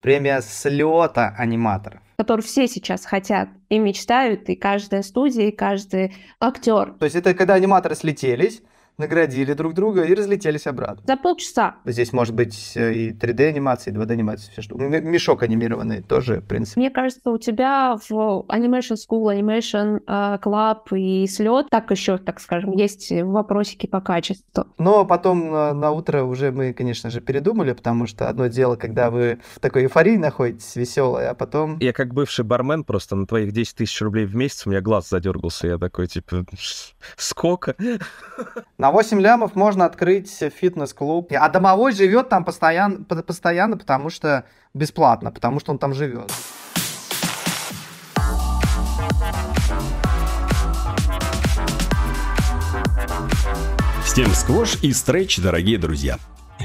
Премия слета аниматоров. Который все сейчас хотят и мечтают, и каждая студия, и каждый актер. То есть это когда аниматоры слетелись, наградили друг друга и разлетелись обратно. За полчаса. Здесь может быть э, и 3D-анимация, и 2D-анимация, все что. Мешок анимированный тоже, в принципе. Мне кажется, у тебя в Animation School, Animation uh, Club и слет так еще, так скажем, есть вопросики по качеству. Но потом на, на утро уже мы, конечно же, передумали, потому что одно дело, когда вы в такой эйфории находитесь, веселой, а потом... Я как бывший бармен просто на твоих 10 тысяч рублей в месяц у меня глаз задергался, я такой, типа, сколько? На на 8 лямов можно открыть фитнес-клуб. А домовой живет там постоянно, постоянно, потому что бесплатно, потому что он там живет. Всем сквош и стретч, дорогие друзья!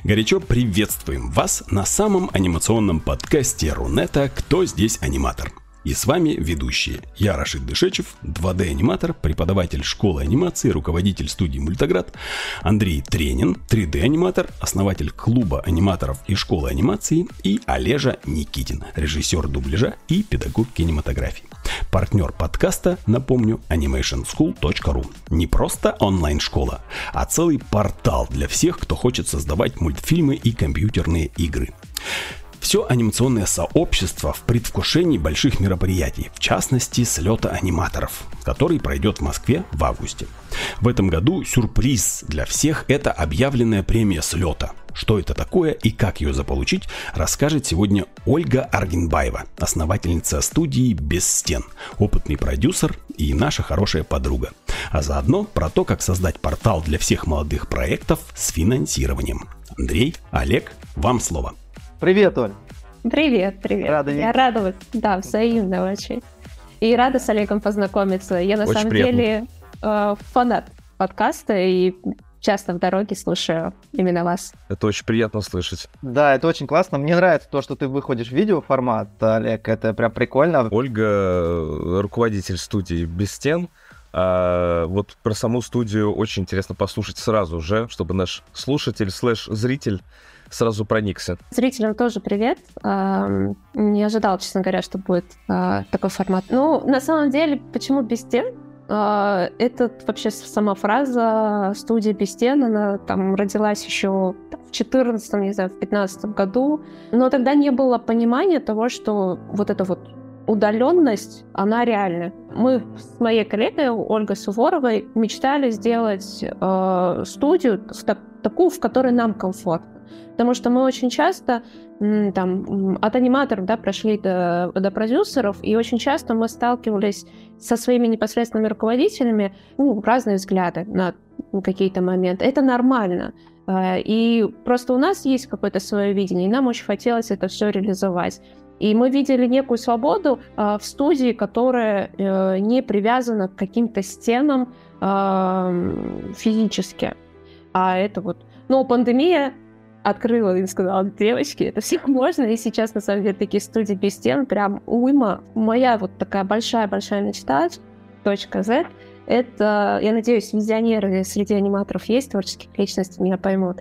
Горячо приветствуем вас на самом анимационном подкасте Рунета «Кто здесь аниматор?». И с вами ведущие. Я Рашид Дышечев, 2D-аниматор, преподаватель школы анимации, руководитель студии Мультаград, Андрей Тренин, 3D-аниматор, основатель клуба аниматоров и школы анимации, и Олежа Никитин, режиссер дубляжа и педагог кинематографии. Партнер подкаста, напомню, animationschool.ru. Не просто онлайн-школа, а целый портал для всех, кто хочет создавать мультфильмы и компьютерные игры. Все анимационное сообщество в предвкушении больших мероприятий, в частности слета аниматоров, который пройдет в Москве в августе. В этом году сюрприз для всех – это объявленная премия слета. Что это такое и как ее заполучить, расскажет сегодня Ольга Аргенбаева, основательница студии «Без стен», опытный продюсер и наша хорошая подруга. А заодно про то, как создать портал для всех молодых проектов с финансированием. Андрей, Олег, вам слово. Привет, Оль. Привет, привет. Рада Я рада вас, да, взаимно очень. И рада с Олегом познакомиться. Я на очень самом приятно. деле э, фанат подкаста и часто в дороге слушаю именно вас. Это очень приятно слышать. Да, это очень классно. Мне нравится то, что ты выходишь в видеоформат, Олег. Это прям прикольно. Ольга, э, руководитель студии «Без стен», а вот про саму студию очень интересно послушать сразу же, чтобы наш слушатель слэш-зритель сразу проникся. Зрителям тоже привет. Не ожидал, честно говоря, что будет э, такой формат. Ну, на самом деле, почему без стен? Э, Это вообще сама фраза студия без стен, она там родилась еще в 14 не знаю, в 15 году, но тогда не было понимания того, что вот это вот удаленность, она реальна. Мы с моей коллегой Ольгой Суворовой мечтали сделать э, студию в так- такую, в которой нам комфортно. Потому что мы очень часто там, от аниматоров да, прошли до, до продюсеров, и очень часто мы сталкивались со своими непосредственными руководителями, ну, разные взгляды на какие-то моменты. Это нормально. Э, И просто у нас есть какое-то свое видение, и нам очень хотелось это все реализовать. И мы видели некую свободу э, в студии, которая э, не привязана к каким-то стенам э, физически. А это вот... Ну, пандемия открыла и сказала, девочки, это все можно, и сейчас, на самом деле, такие студии без стен прям уйма. Моя вот такая большая-большая мечта, точка Z, это, я надеюсь, визионеры среди аниматоров есть, творческих личностей меня поймут,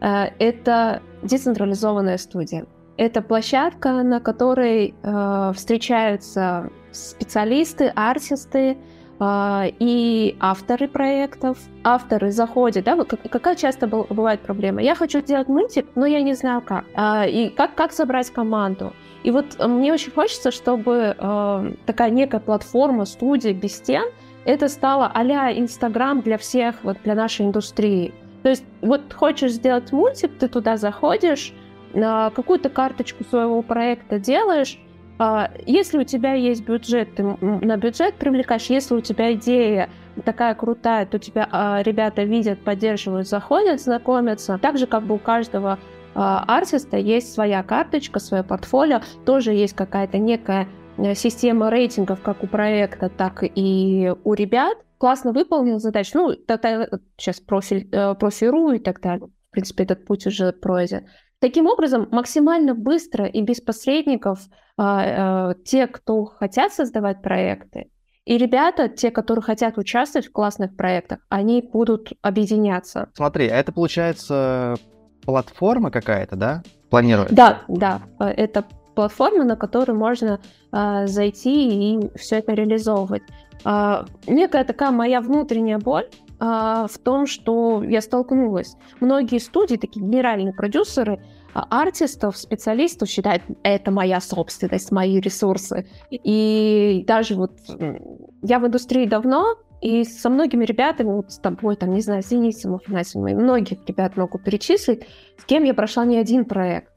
Э, это децентрализованная студия. Это площадка, на которой э, встречаются специалисты, артисты, э, и авторы проектов. Авторы заходят, да, как- какая часто бывает проблема? Я хочу сделать мультик, но я не знаю как. А, и как, как собрать команду? И вот э, мне очень хочется, чтобы э, такая некая платформа, студия без стен, это стало а-ля Инстаграм для всех, вот для нашей индустрии. То есть вот хочешь сделать мультик, ты туда заходишь, какую-то карточку своего проекта делаешь, а, если у тебя есть бюджет, ты на бюджет привлекаешь, если у тебя идея такая крутая, то тебя а, ребята видят, поддерживают, заходят, знакомятся. Так же, как бы у каждого а, артиста есть своя карточка, свое портфолио, тоже есть какая-то некая э, система рейтингов, как у проекта, так и у ребят. Классно выполнил задачу. Ну, тогда сейчас профиль, э, профи.ру и так далее. В принципе, этот путь уже пройден. Таким образом, максимально быстро и без посредников а, а, те, кто хотят создавать проекты, и ребята, те, которые хотят участвовать в классных проектах, они будут объединяться. Смотри, а это получается платформа какая-то, да? Планируется? Да, да, э, это платформа, на которую можно э, зайти и все это реализовывать. Э, некая такая моя внутренняя боль э, в том, что я столкнулась. Многие студии, такие генеральные продюсеры, артистов, специалистов считают, это моя собственность, мои ресурсы. И даже вот я в индустрии давно, и со многими ребятами, вот с тобой, там, не знаю, с Денисом многих ребят могу перечислить, с кем я прошла не один проект.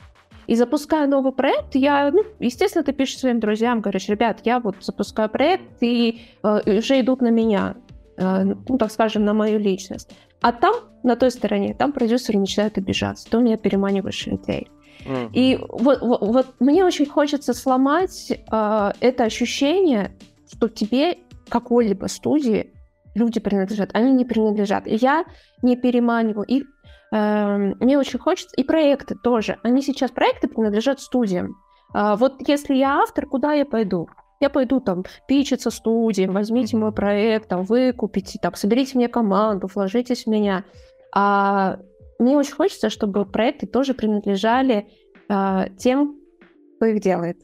И запуская новый проект, я, ну, естественно, ты пишешь своим друзьям, говоришь, ребят, я вот запускаю проект, и э, уже идут на меня, ну, так скажем, на мою личность. А там, на той стороне, там продюсеры начинают обижаться, у меня переманиваешь людей. Mm-hmm. И вот, вот, вот мне очень хочется сломать э, это ощущение, что тебе какой-либо студии люди принадлежат, они не принадлежат. И я не переманиваю их. Э, мне очень хочется, и проекты тоже. Они сейчас, проекты принадлежат студиям. Э, вот если я автор, куда я пойду? Я пойду там пичиться студиям, возьмите мой проект, там, выкупите, там, соберите мне команду, вложитесь в меня. А мне очень хочется, чтобы проекты тоже принадлежали э, тем, кто их делает.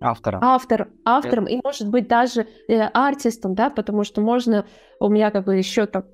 Автором. Автор, автором, и может быть даже э, артистом, да, потому что можно, у меня как бы еще так,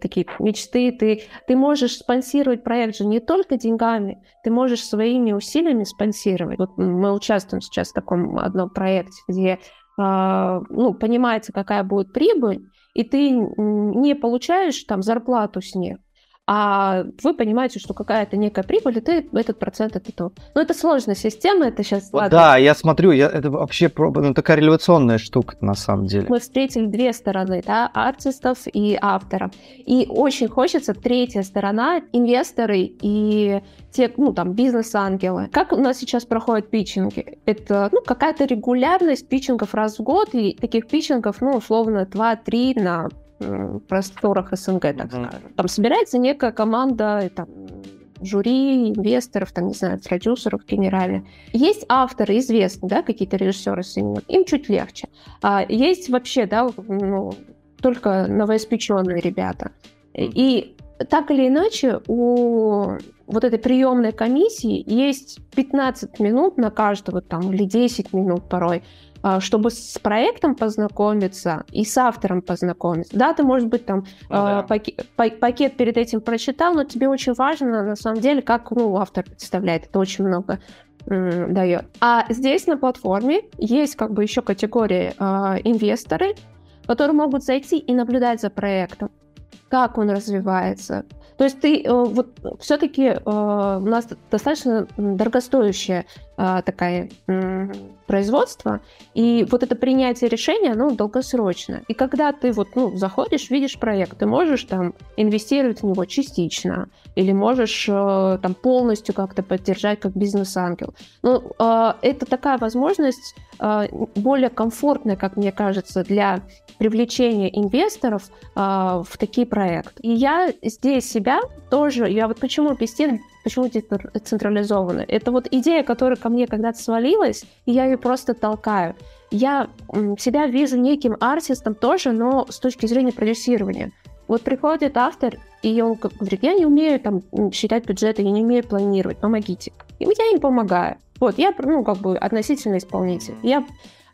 такие мечты, ты, ты можешь спонсировать проект же не только деньгами, ты можешь своими усилиями спонсировать. Вот мы участвуем сейчас в таком одном проекте, где э, ну, понимается, какая будет прибыль, и ты не получаешь там зарплату с них, а вы понимаете, что какая-то некая прибыль, и ты этот процент это то. Но это сложная система, это сейчас... Вот да, я смотрю, я, это вообще ну, такая революционная штука на самом деле. Мы встретили две стороны, да, артистов и авторов. И очень хочется третья сторона, инвесторы и те, ну, там, бизнес-ангелы. Как у нас сейчас проходят питчинги? Это, ну, какая-то регулярность питчингов раз в год, и таких питчингов, ну, условно, 2-3 на просторах СНГ, так mm-hmm. скажем. Там собирается некая команда, там, жюри, инвесторов, там, не знаю, продюсеров генеральных. Есть авторы известные, да, какие-то режиссеры им чуть легче. А есть вообще, да, ну, только новоиспеченные ребята. И так или иначе у вот этой приемной комиссии есть 15 минут на каждого там или 10 минут порой чтобы с проектом познакомиться и с автором познакомиться. Да, ты, может быть, там ну, да. пакет, пакет перед этим прочитал, но тебе очень важно, на самом деле, как ну, автор представляет. Это очень много дает. А здесь на платформе есть как бы еще категории э, инвесторы, которые могут зайти и наблюдать за проектом, как он развивается, то есть ты э, вот все-таки э, у нас достаточно дорогостоящее э, такое производство, и вот это принятие решения, оно долгосрочно. И когда ты вот, ну, заходишь, видишь проект, ты можешь там инвестировать в него частично, или можешь там полностью как-то поддержать как бизнес-ангел. Ну, это такая возможность более комфортная, как мне кажется, для привлечения инвесторов в такие проекты. И я здесь себя тоже, я вот почему Пестин, почему децентрализованно? Это вот идея, которая ко мне когда-то свалилась, и я ее просто толкаю. Я себя вижу неким артистом тоже, но с точки зрения продюсирования. Вот приходит автор, и он говорит, я не умею там считать бюджеты, я не умею планировать, помогите. И я им помогаю. Вот, я, ну, как бы относительно исполнитель. Я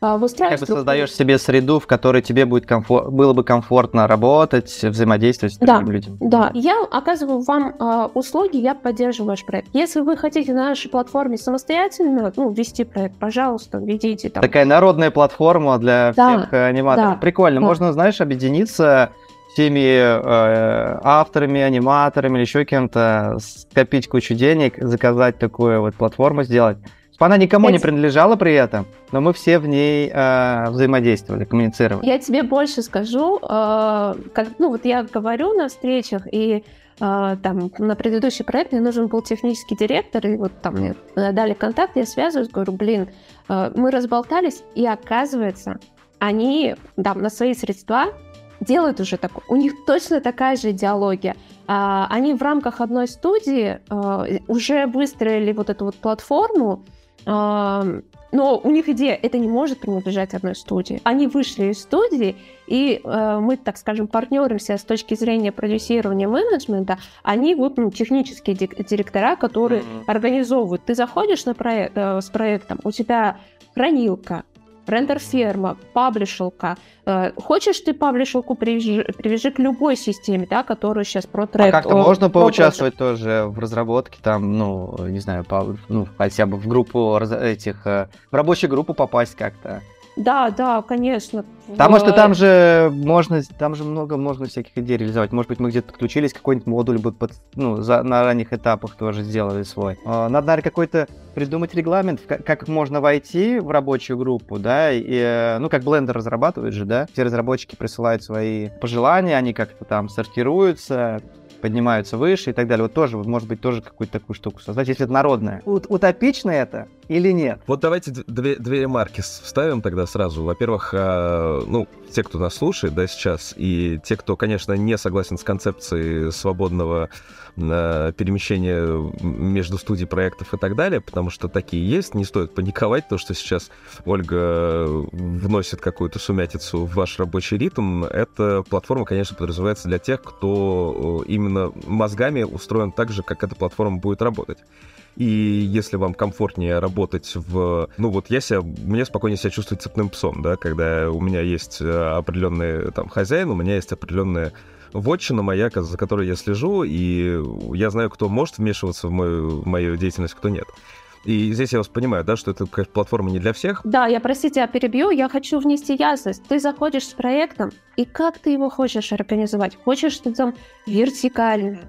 а, выстраивать... Как бы создаешь себе среду, в которой тебе будет комфор... было бы комфортно работать, взаимодействовать с другими да, людьми. Да, я оказываю вам э, услуги, я поддерживаю ваш проект. Если вы хотите на нашей платформе самостоятельно ну, вести проект, пожалуйста, ведите там. Такая народная платформа для да, всех аниматоров. Да, Прикольно, да. можно, знаешь, объединиться всеми э, авторами, аниматорами или еще кем-то, скопить кучу денег, заказать такую вот платформу, сделать она никому я не принадлежала при этом, но мы все в ней э, взаимодействовали, коммуницировали. Я тебе больше скажу, э, как, ну вот я говорю на встречах, и э, там на предыдущий проект мне нужен был технический директор, и вот там мне дали контакт, я связываюсь, говорю, блин, э, мы разболтались, и оказывается, они там на свои средства делают уже такое. У них точно такая же идеология. А, они в рамках одной студии а, уже выстроили вот эту вот платформу, Но у них идея, это не может принадлежать одной студии. Они вышли из студии, и э, мы, так скажем, партнеримся с точки зрения продюсирования менеджмента. Они вот ну, технические директора, которые mm-hmm. организовывают. Ты заходишь на проект, э, с проектом, у тебя хранилка, рендер-ферма, паблишилка. Э, хочешь ты паблишилку привяжи, привяжи к любой системе, да, которую сейчас ProTrack... А как-то можно поучаствовать тоже в разработке, там, ну, не знаю, по, ну, хотя бы в группу этих, э, в рабочую группу попасть как-то? Да, да, конечно. Потому что там же можно, там же много можно всяких идей реализовать. Может быть, мы где-то подключились, какой-нибудь модуль бы под, ну, за, на ранних этапах тоже сделали свой. А, надо, наверное, какой-то придумать регламент, как, как можно войти в рабочую группу, да, и, э, ну, как Blender разрабатывает же, да, все разработчики присылают свои пожелания, они как-то там сортируются, поднимаются выше и так далее. Вот тоже, может быть, тоже какую-то такую штуку создать, если это народное. Ут утопично это или нет? Вот давайте две, две ремарки вставим тогда сразу. Во-первых, э, ну, те, кто нас слушает, да, сейчас, и те, кто, конечно, не согласен с концепцией свободного перемещение между студий проектов и так далее, потому что такие есть. Не стоит паниковать, то, что сейчас Ольга вносит какую-то сумятицу в ваш рабочий ритм. Эта платформа, конечно, подразумевается для тех, кто именно мозгами устроен так же, как эта платформа будет работать. И если вам комфортнее работать в... Ну вот я себя... Мне спокойнее себя чувствовать цепным псом, да, когда у меня есть э, определенный там хозяин, у меня есть определенная вотчина моя, за которой я слежу, и я знаю, кто может вмешиваться в мою, мою деятельность, кто нет. И здесь я вас понимаю, да, что это, конечно, платформа не для всех. Да, я, простите, я перебью, я хочу внести ясность. Ты заходишь с проектом, и как ты его хочешь организовать? Хочешь ты там вертикально,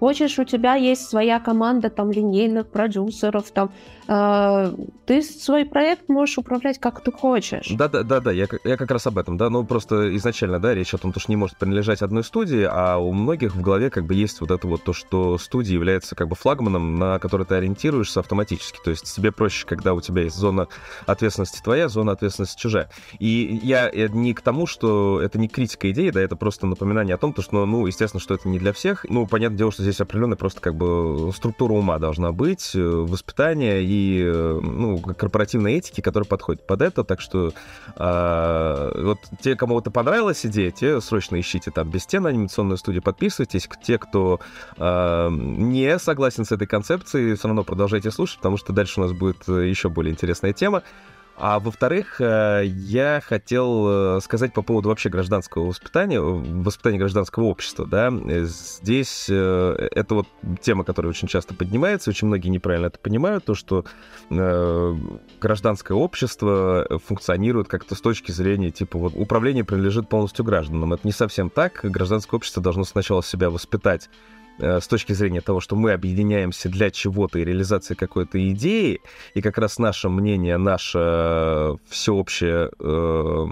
Хочешь, у тебя есть своя команда там линейных продюсеров, там ты свой проект можешь управлять как ты хочешь. Да, да, да, да. Я, я как раз об этом, да. Ну просто изначально, да, речь о том, что не может принадлежать одной студии, а у многих в голове как бы есть вот это вот то, что студия является как бы флагманом, на который ты ориентируешься автоматически. То есть тебе проще, когда у тебя есть зона ответственности твоя, зона ответственности чужая. И я, я не к тому, что это не критика идеи, да, это просто напоминание о том, то, что, ну, естественно, что это не для всех. Ну, понятное дело, что здесь здесь определенная просто как бы структура ума должна быть, э, воспитание и э, ну, корпоративной этики, которая подходит под это. Так что э, вот те, кому это понравилась идея, те срочно ищите там без стен анимационную студию, подписывайтесь. Те, кто э, не согласен с этой концепцией, все равно продолжайте слушать, потому что дальше у нас будет э, еще более интересная тема. А во-вторых, э, я хотел э, сказать по поводу вообще гражданского воспитания, воспитания гражданского общества, да. Здесь э, это вот тема, которая очень часто поднимается, очень многие неправильно это понимают, то, что гражданское общество функционирует как-то с точки зрения, типа, вот управление принадлежит полностью гражданам. Это не совсем так. Гражданское общество должно сначала себя воспитать Э, с точки зрения того, что мы объединяемся для чего-то и реализации какой-то идеи, и как раз наше мнение, наша всеобщая э,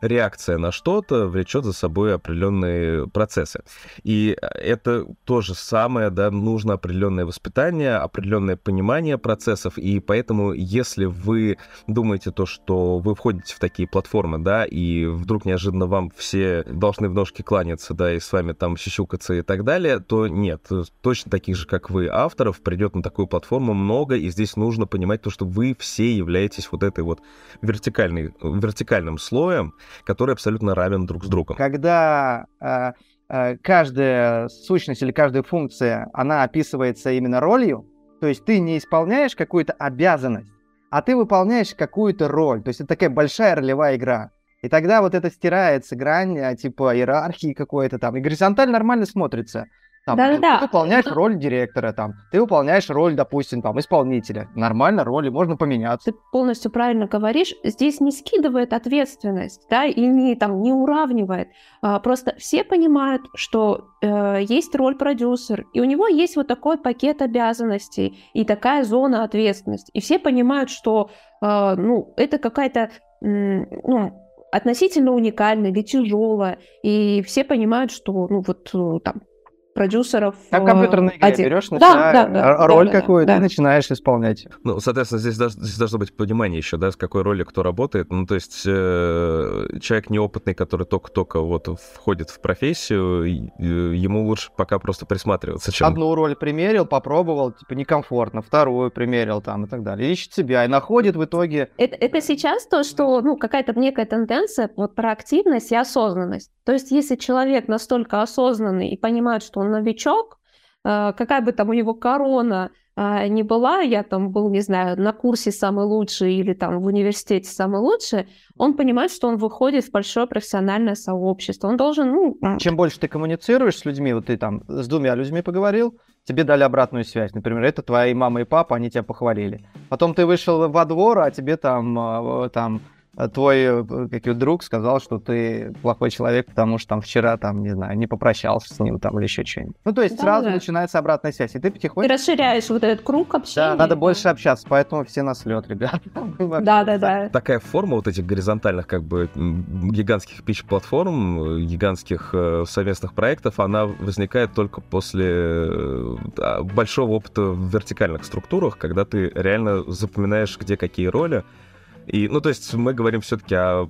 реакция на что-то влечет за собой определенные процессы. И это то же самое, да, нужно определенное воспитание, определенное понимание процессов, и поэтому, если вы думаете то, что вы входите в такие платформы, да, и вдруг неожиданно вам все должны в ножки кланяться, да, и с вами там щищукаться и так далее, то не нет. Точно таких же, как вы, авторов придет на такую платформу много, и здесь нужно понимать то, что вы все являетесь вот этой вот вертикальной, вертикальным слоем, который абсолютно равен друг с другом. Когда э, э, каждая сущность или каждая функция, она описывается именно ролью, то есть ты не исполняешь какую-то обязанность, а ты выполняешь какую-то роль. То есть это такая большая ролевая игра. И тогда вот это стирается грань, а, типа иерархии какой-то там. И горизонталь нормально смотрится. Там, да, ты, да. ты выполняешь роль директора, там, ты выполняешь роль, допустим, там, исполнителя. Нормально роли, можно поменяться. Ты полностью правильно говоришь. Здесь не скидывает ответственность, да, и не, там, не уравнивает. А, просто все понимают, что э, есть роль продюсер, и у него есть вот такой пакет обязанностей и такая зона ответственности. И все понимают, что, э, ну, это какая-то, э, ну, относительно уникальная или тяжелая, и все понимают, что, ну, вот, э, там, продюсеров. Как компьютерные игры один. берешь на да, себя да, да, роль да, какую-то да, и начинаешь исполнять. Ну, соответственно, здесь, здесь должно быть понимание еще, да, с какой роли кто работает. Ну, то есть э, человек неопытный, который только-только вот входит в профессию, ему лучше пока просто присматриваться. Чем... Одну роль примерил, попробовал, типа некомфортно, вторую примерил там и так далее. Ищет себя и находит в итоге... Это, это сейчас то, что, ну, какая-то некая тенденция вот про активность и осознанность. То есть если человек настолько осознанный и понимает, что он новичок, э, какая бы там у него корона а, не была, я там был, не знаю, на курсе самый лучший или там в университете самый лучший, он понимает, что он выходит в большое профессиональное сообщество. Он должен, ну... Чем больше ты коммуницируешь с людьми, вот ты там с двумя людьми поговорил, тебе дали обратную связь. Например, это твои мама и папа, они тебя похвалили. Потом ты вышел во двор, а тебе там, а, там твой э, как друг сказал, что ты плохой человек, потому что там вчера, там, не знаю, не попрощался с ним там или еще что-нибудь. Ну, то есть да, сразу да. начинается обратная связь, и ты потихоньку... Ты расширяешь вот этот круг общения. Да, надо больше общаться, поэтому все на слет, ребят. Да, да, да. Такая форма вот этих горизонтальных как бы гигантских пич-платформ, гигантских э, совместных проектов, она возникает только после э, большого опыта в вертикальных структурах, когда ты реально запоминаешь, где какие роли, и, ну, то есть мы говорим все-таки о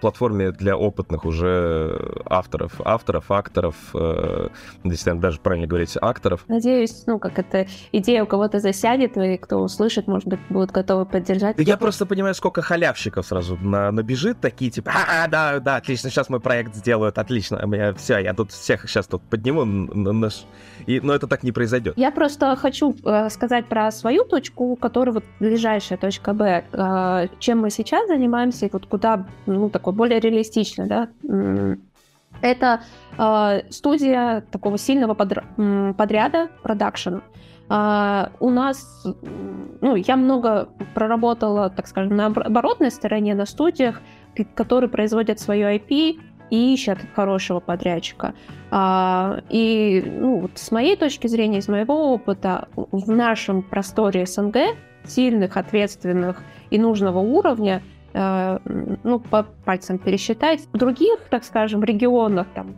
платформе для опытных уже авторов, авторов, акторов, э, если даже правильно говорить, акторов. Надеюсь, ну, как эта идея у кого-то засядет, и кто услышит, может быть, будут готовы поддержать. Я просто понимаю, сколько халявщиков сразу на, набежит, такие типа, а, да, да, отлично, сейчас мой проект сделают, отлично, я, все, я тут всех сейчас тут подниму, наш... и, но это так не произойдет. Я просто хочу э, сказать про свою точку, которая вот ближайшая точка Б, э, чем мы сейчас занимаемся, и вот куда, ну, такой более реалистично, да, это э, студия такого сильного подр... подряда, продакшн. Э, у нас, ну, я много проработала, так скажем, на оборотной стороне, на студиях, которые производят свое IP и ищут хорошего подрядчика. А, и ну, вот с моей точки зрения, из моего опыта, в нашем просторе СНГ сильных, ответственных и нужного уровня, э, ну, по пальцам пересчитать. В других, так скажем, регионах, там,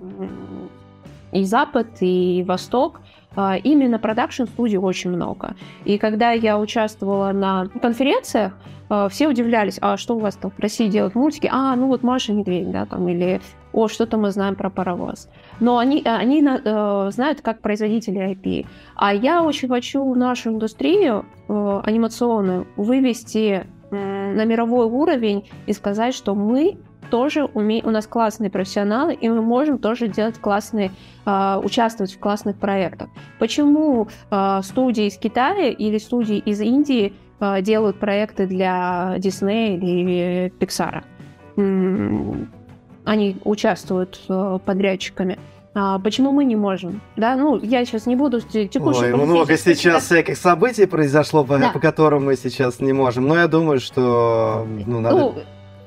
и Запад, и Восток, э, именно продакшн-студий очень много. И когда я участвовала на конференциях, э, все удивлялись, а что у вас там в России делают мультики? А, ну вот Маша Медведь, да, там, или о, что-то мы знаем про паровоз. Но они, они э, знают как производители IP. А я очень хочу нашу индустрию э, анимационную вывести э, на мировой уровень и сказать, что мы тоже умеем, у нас классные профессионалы, и мы можем тоже делать классные, э, участвовать в классных проектах. Почему э, студии из Китая или студии из Индии э, делают проекты для Disney или Pixar? Они участвуют э, подрядчиками. А почему мы не можем? Да, ну, я сейчас не буду текущих... Ой, много сейчас всяких событий произошло, по, да. по которым мы сейчас не можем. Но я думаю, что ну, надо... Ну,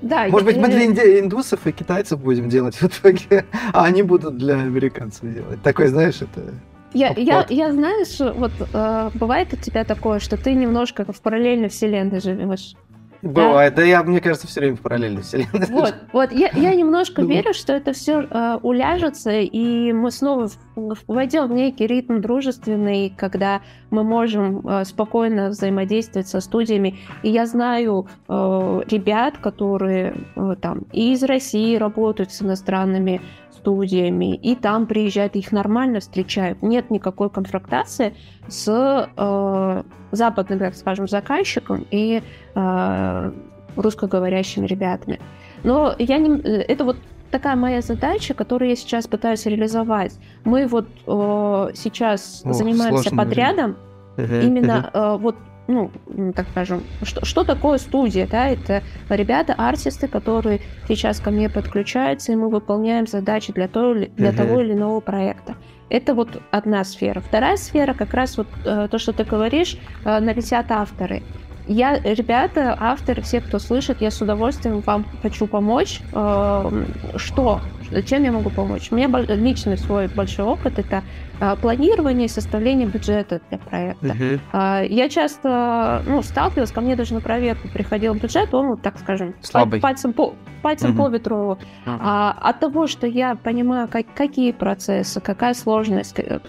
да, Может я, быть, мы для индусов и китайцев будем делать в итоге, а они будут для американцев делать. Такой, знаешь, это... Я, я, я, знаешь, вот э, бывает у тебя такое, что ты немножко в параллельной вселенной живешь. Бывает, да? да я, мне кажется, все время в параллельной вселенной. Вот, вот я, я немножко верю, что это все э, уляжется, и мы снова войдем в некий ритм дружественный, когда мы можем э, спокойно взаимодействовать со студиями. И я знаю э, ребят, которые э, там и из России работают с иностранными студиями, и там приезжают, их нормально встречают. Нет никакой конфронтации с э, западным, так скажем, заказчиком и э, русскоговорящими ребятами. Но я не, это вот такая моя задача, которую я сейчас пытаюсь реализовать. Мы вот э, сейчас Ох, занимаемся подрядом, именно э, вот ну, так скажем, что, что такое студия, да, это ребята, артисты, которые сейчас ко мне подключаются, и мы выполняем задачи для, того, для uh-huh. того или иного проекта. Это вот одна сфера. Вторая сфера, как раз вот э, то, что ты говоришь, э, налетят авторы. Я, ребята, авторы, все, кто слышит, я с удовольствием вам хочу помочь. Э, что? Чем я могу помочь? У меня личный свой большой опыт — это э, планирование и составление бюджета для проекта. Uh-huh. Я часто ну, сталкивалась, ко мне даже на проверку приходил бюджет, он, вот, так скажем, Слабый. пальцем по, пальцем uh-huh. по ветру. Uh-huh. А, от того, что я понимаю, как, какие процессы, какая сложность, uh-huh.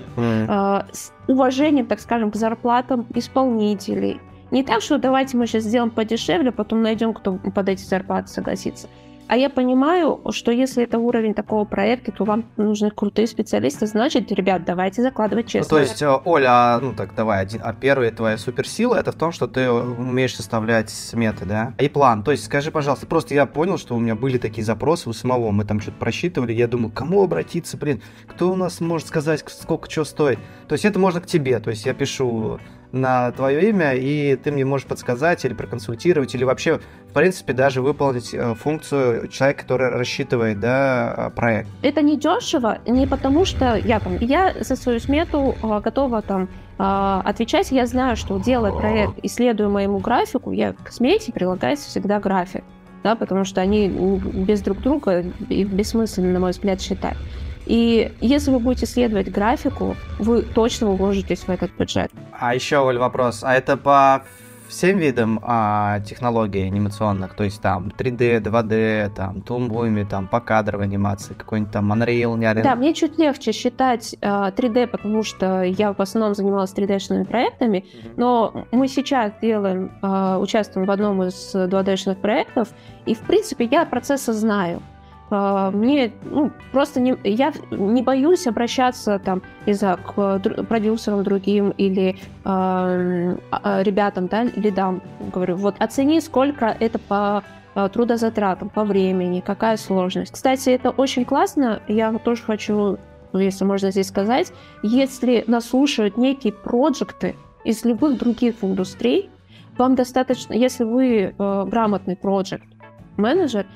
а, с уважением, так скажем, к зарплатам исполнителей, не так, что давайте мы сейчас сделаем подешевле, потом найдем, кто под эти зарплаты согласится. А я понимаю, что если это уровень такого проекта, то вам нужны крутые специалисты, значит, ребят, давайте закладывать честно. Ну, то есть, э, Оля, а, ну так давай, один, а первая твоя суперсила это в том, что ты умеешь составлять сметы, да? И план. То есть, скажи, пожалуйста, просто я понял, что у меня были такие запросы у самого, мы там что-то просчитывали, я думал, кому обратиться, блин, кто у нас может сказать, сколько что стоит. То есть, это можно к тебе, то есть, я пишу на твое имя, и ты мне можешь подсказать или проконсультировать, или вообще, в принципе, даже выполнить э, функцию человека, который рассчитывает да, проект. Это не дешево, не потому что я там, я за свою смету э, готова там э, отвечать, я знаю, что делая проект, исследуя моему графику, я к смете прилагается всегда график, да, потому что они без друг друга и бессмысленно, на мой взгляд, считать. И если вы будете следовать графику, вы точно уложитесь в этот бюджет. А еще, Оль, вопрос. А это по всем видам а, технологий анимационных, то есть там 3D, 2D, там тумбуми, там по кадровой анимации, какой-нибудь там Unreal, не Да, мне чуть легче считать а, 3D, потому что я в основном занималась 3D-шными проектами, mm-hmm. но мы сейчас делаем, а, участвуем в одном из 2D-шных проектов, и в принципе я процессы знаю. А, мне ну, просто не, я не боюсь обращаться там, не знаю, к продюсерам другим или э, ребятам, да, лидам. Говорю, вот оцени, сколько это по трудозатратам, по времени, какая сложность. Кстати, это очень классно. Я тоже хочу, если можно здесь сказать, если нас слушают некие проекты из любых других индустрий, вам достаточно, если вы э, грамотный проект менеджер,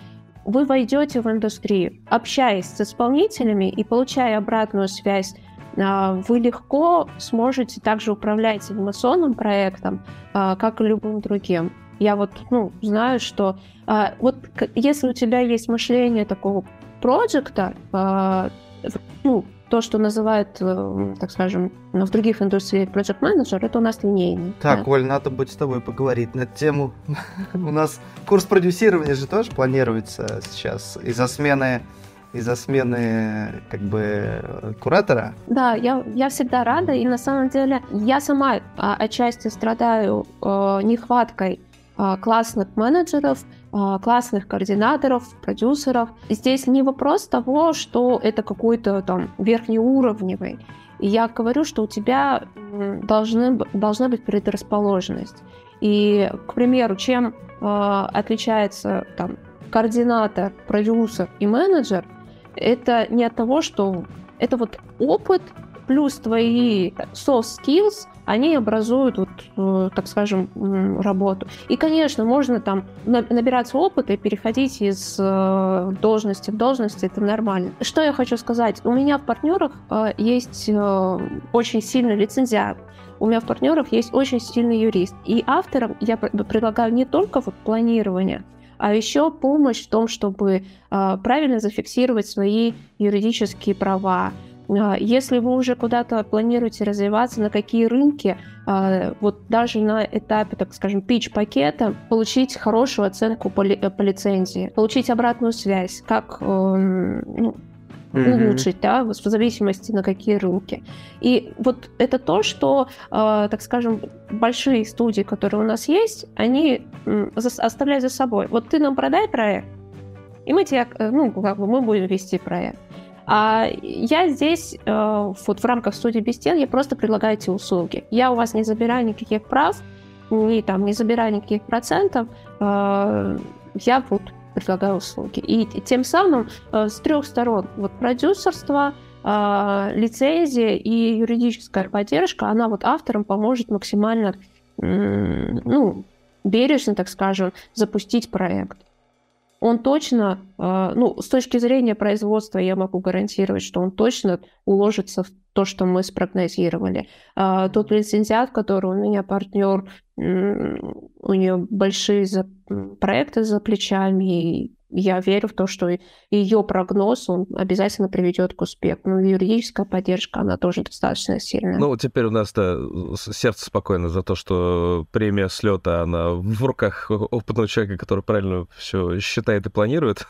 вы войдете в индустрию, общаясь с исполнителями и получая обратную связь, а, вы легко сможете также управлять анимационным проектом, а, как и любым другим. Я вот ну, знаю, что а, вот если у тебя есть мышление такого проекта, ну, то, что называют, э, так скажем, в других индустриях project manager, это у нас линейный. Так, да. Оль, надо будет с тобой поговорить на тему. у нас курс продюсирования же тоже планируется сейчас из-за смены из-за смены как бы куратора. Да, я, я всегда рада, и на самом деле я сама а, отчасти страдаю а, нехваткой а, классных менеджеров, классных координаторов, продюсеров. Здесь не вопрос того, что это какой-то там верхнеуровневый. И я говорю, что у тебя должны, должна быть предрасположенность. И, к примеру, чем э, отличается там, координатор, продюсер и менеджер, это не от того, что это вот опыт плюс твои soft skills, они образуют, вот, э, так скажем, работу. И, конечно, можно там набираться опыта и переходить из э, должности в должность, это нормально. Что я хочу сказать? У меня в партнерах э, есть очень сильный лицензиат, у меня в партнерах есть очень сильный юрист. И авторам я предлагаю не только вот планирование, а еще помощь в том, чтобы правильно зафиксировать свои юридические права, если вы уже куда-то планируете развиваться, на какие рынки, а, вот даже на этапе, так скажем, пич-пакета, получить хорошую оценку по, ли, по лицензии, получить обратную связь, как эм, ну, улучшить, да, в зависимости на какие рынки. И вот это то, что, э, так скажем, большие студии, которые у нас есть, они оставляют за собой. Вот ты нам продай проект, и мы тебе, э, ну, как бы мы будем вести проект. А я здесь, э, вот в рамках студии без стен, я просто предлагаю эти услуги. Я у вас не забираю никаких прав, не, там, не забираю никаких процентов, э, я вот предлагаю услуги. И тем самым э, с трех сторон, вот продюсерство, лицензия и юридическая поддержка, она вот авторам поможет максимально, ну, бережно, так скажем, запустить проект. Он точно, э, ну, с точки зрения производства я могу гарантировать, что он точно уложится в то, что мы спрогнозировали. А, тот лицензиат, который у меня партнер, у нее большие проекты за плечами, и я верю в то, что ее прогноз, он обязательно приведет к успеху. Ну, юридическая поддержка, она тоже достаточно сильная. Ну, теперь у нас да, сердце спокойно за то, что премия слета, она в руках опытного человека, который правильно все считает и планирует.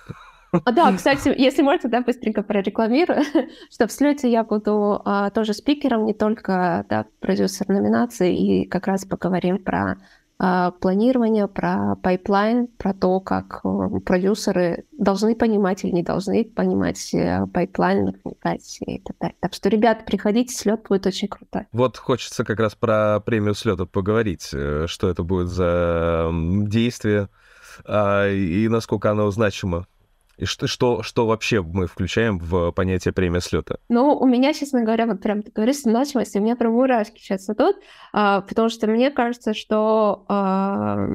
А, да, кстати, если можно, да, быстренько прорекламирую, что в слете я буду а, тоже спикером, не только да, продюсер номинации, и как раз поговорим про планирование, про pipeline, про то, как э, продюсеры должны понимать или не должны понимать э, pipeline, вникать и так далее. Так что, ребята, приходите, слет будет очень крутой. Вот хочется как раз про премию слета поговорить, э, что это будет за действие а, и насколько оно значимо и что, что, что вообще мы включаем в понятие премия слета? Ну, у меня, честно говоря, вот прям ты говоришь значимость, у меня прям мурашки сейчас идут, а, потому что мне кажется, что а,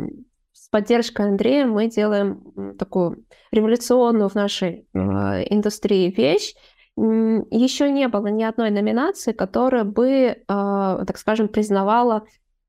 с поддержкой Андрея мы делаем такую революционную в нашей а, индустрии вещь. Еще не было ни одной номинации, которая бы, а, так скажем, признавала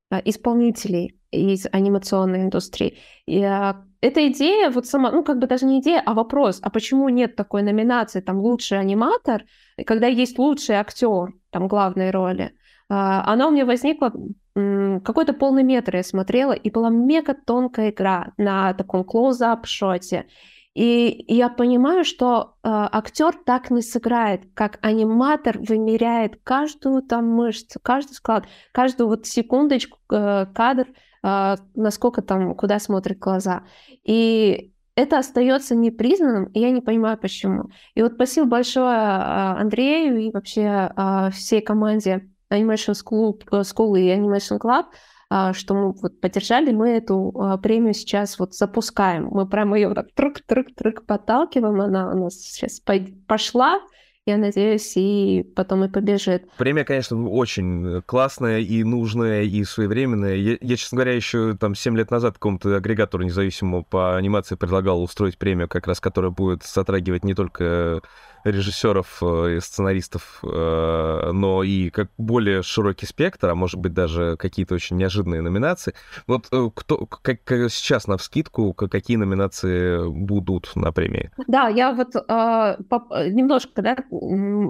а, исполнителей из анимационной индустрии. И, а, эта идея, вот сама, ну, как бы даже не идея, а вопрос, а почему нет такой номинации, там, лучший аниматор, когда есть лучший актер, там, главной роли, а, она у меня возникла, какой-то полный метр я смотрела, и была мега тонкая игра на таком клоузап шоте. И я понимаю, что э, актер так не сыграет, как аниматор вымеряет каждую там мышцу, каждый склад, каждую вот секундочку э, кадр, насколько там, куда смотрят глаза. И это остается непризнанным, и я не понимаю, почему. И вот спасибо большое Андрею и вообще всей команде Animation School, School и Animation Club, что мы вот поддержали, мы эту премию сейчас вот запускаем. Мы прямо ее вот так трык-трык-трык подталкиваем, она у нас сейчас пошла, я надеюсь, и потом и побежит. Премия, конечно, очень классная и нужная, и своевременная. Я, я честно говоря, еще там 7 лет назад какому-то агрегатору независимому по анимации предлагал устроить премию, как раз которая будет затрагивать не только режиссеров э, и сценаристов, э, но и как более широкий спектр, а может быть даже какие-то очень неожиданные номинации. Вот э, кто, как, сейчас на вскидку, какие номинации будут на премии? Да, я вот немножко да,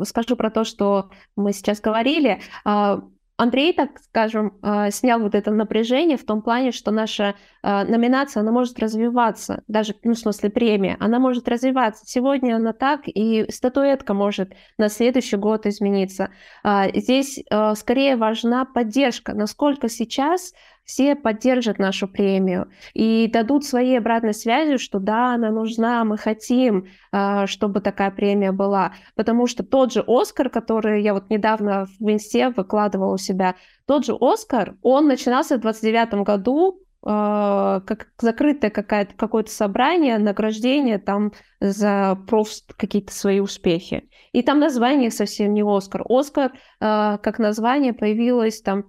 скажу про то, что мы сейчас говорили. А, Андрей, так скажем, а, снял вот это напряжение в том плане, что наша а, номинация, она может развиваться, даже, ну, в смысле, премия, она может развиваться. Сегодня она так, и статуэтка может на следующий год измениться. А, здесь скорее важна поддержка, насколько сейчас все поддержат нашу премию и дадут свои обратной связи, что да, она нужна, мы хотим, а, чтобы такая премия была. Потому что тот же Оскар, который я вот недавно в Инсте выкладывала у себя, тот же Оскар, он начинался в 29 году как закрытое какое-то собрание, награждение там за просто какие-то свои успехи. И там название совсем не Оскар. Оскар э, как название появилось там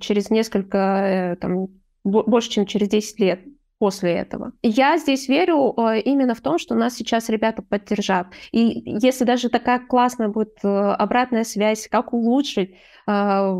через несколько, э, там, больше, чем через 10 лет после этого. Я здесь верю э, именно в том, что нас сейчас ребята поддержат. И если даже такая классная будет э, обратная связь, как улучшить,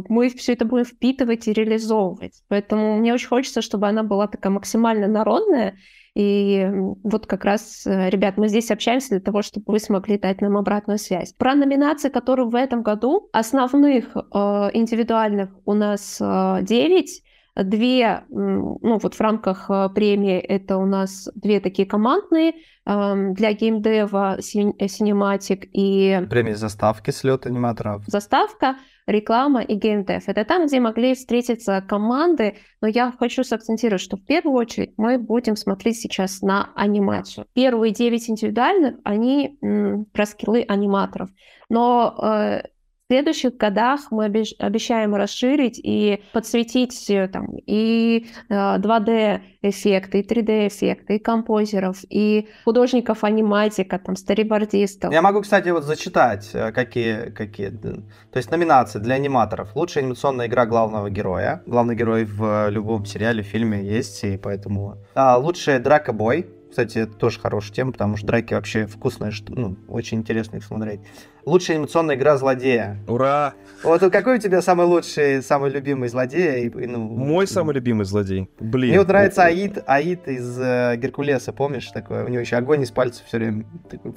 мы все это будем впитывать и реализовывать. Поэтому мне очень хочется, чтобы она была такая максимально народная. И вот как раз, ребят, мы здесь общаемся для того, чтобы вы смогли дать нам обратную связь. Про номинации, которые в этом году, основных индивидуальных у нас 9, Две, ну вот в рамках э, премии это у нас две такие командные для геймдева Cinematic и... Премии заставки слет аниматоров. Заставка, реклама и геймдев. Это там, где могли встретиться команды, но я хочу сакцентировать, что в первую очередь мы будем смотреть сейчас на анимацию. Первые девять индивидуальных, они м, про скиллы аниматоров. Но э, в следующих годах мы обещаем расширить и подсветить э, там, и 2D-эффекты, э, и 3D-эффекты, и композеров, и художников-аниматика, там, старибордистов. Я могу, кстати, вот зачитать, э, какие, какие... То есть номинации для аниматоров. Лучшая анимационная игра главного героя. Главный герой в любом сериале, фильме есть, и поэтому... А, лучшая драка-бой Кстати, это тоже хорошая тема, потому что драки вообще вкусные, ну, очень интересно их смотреть. Лучшая анимационная игра злодея. Ура! Вот какой у тебя самый лучший, самый любимый злодей? И, ну, Мой самый любимый злодей. Блин. Мне вот нравится Аид, Аид из э, Геркулеса, помнишь такое? У него еще огонь из пальцев все время. Такой,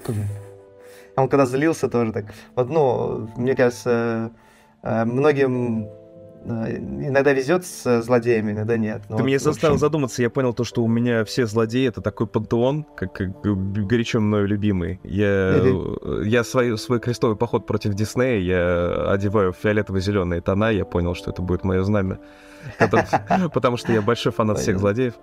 он когда злился тоже так. Вот, ну, мне кажется, э, многим иногда везет с злодеями, иногда нет. Но Ты вот, меня заставил задуматься, я понял то, что у меня все злодеи — это такой пантеон, как, как горячо мною любимый. Я, я свой, свой крестовый поход против Диснея, я одеваю фиолетово-зеленые тона, я понял, что это будет мое знамя. Потому что я большой фанат всех злодеев.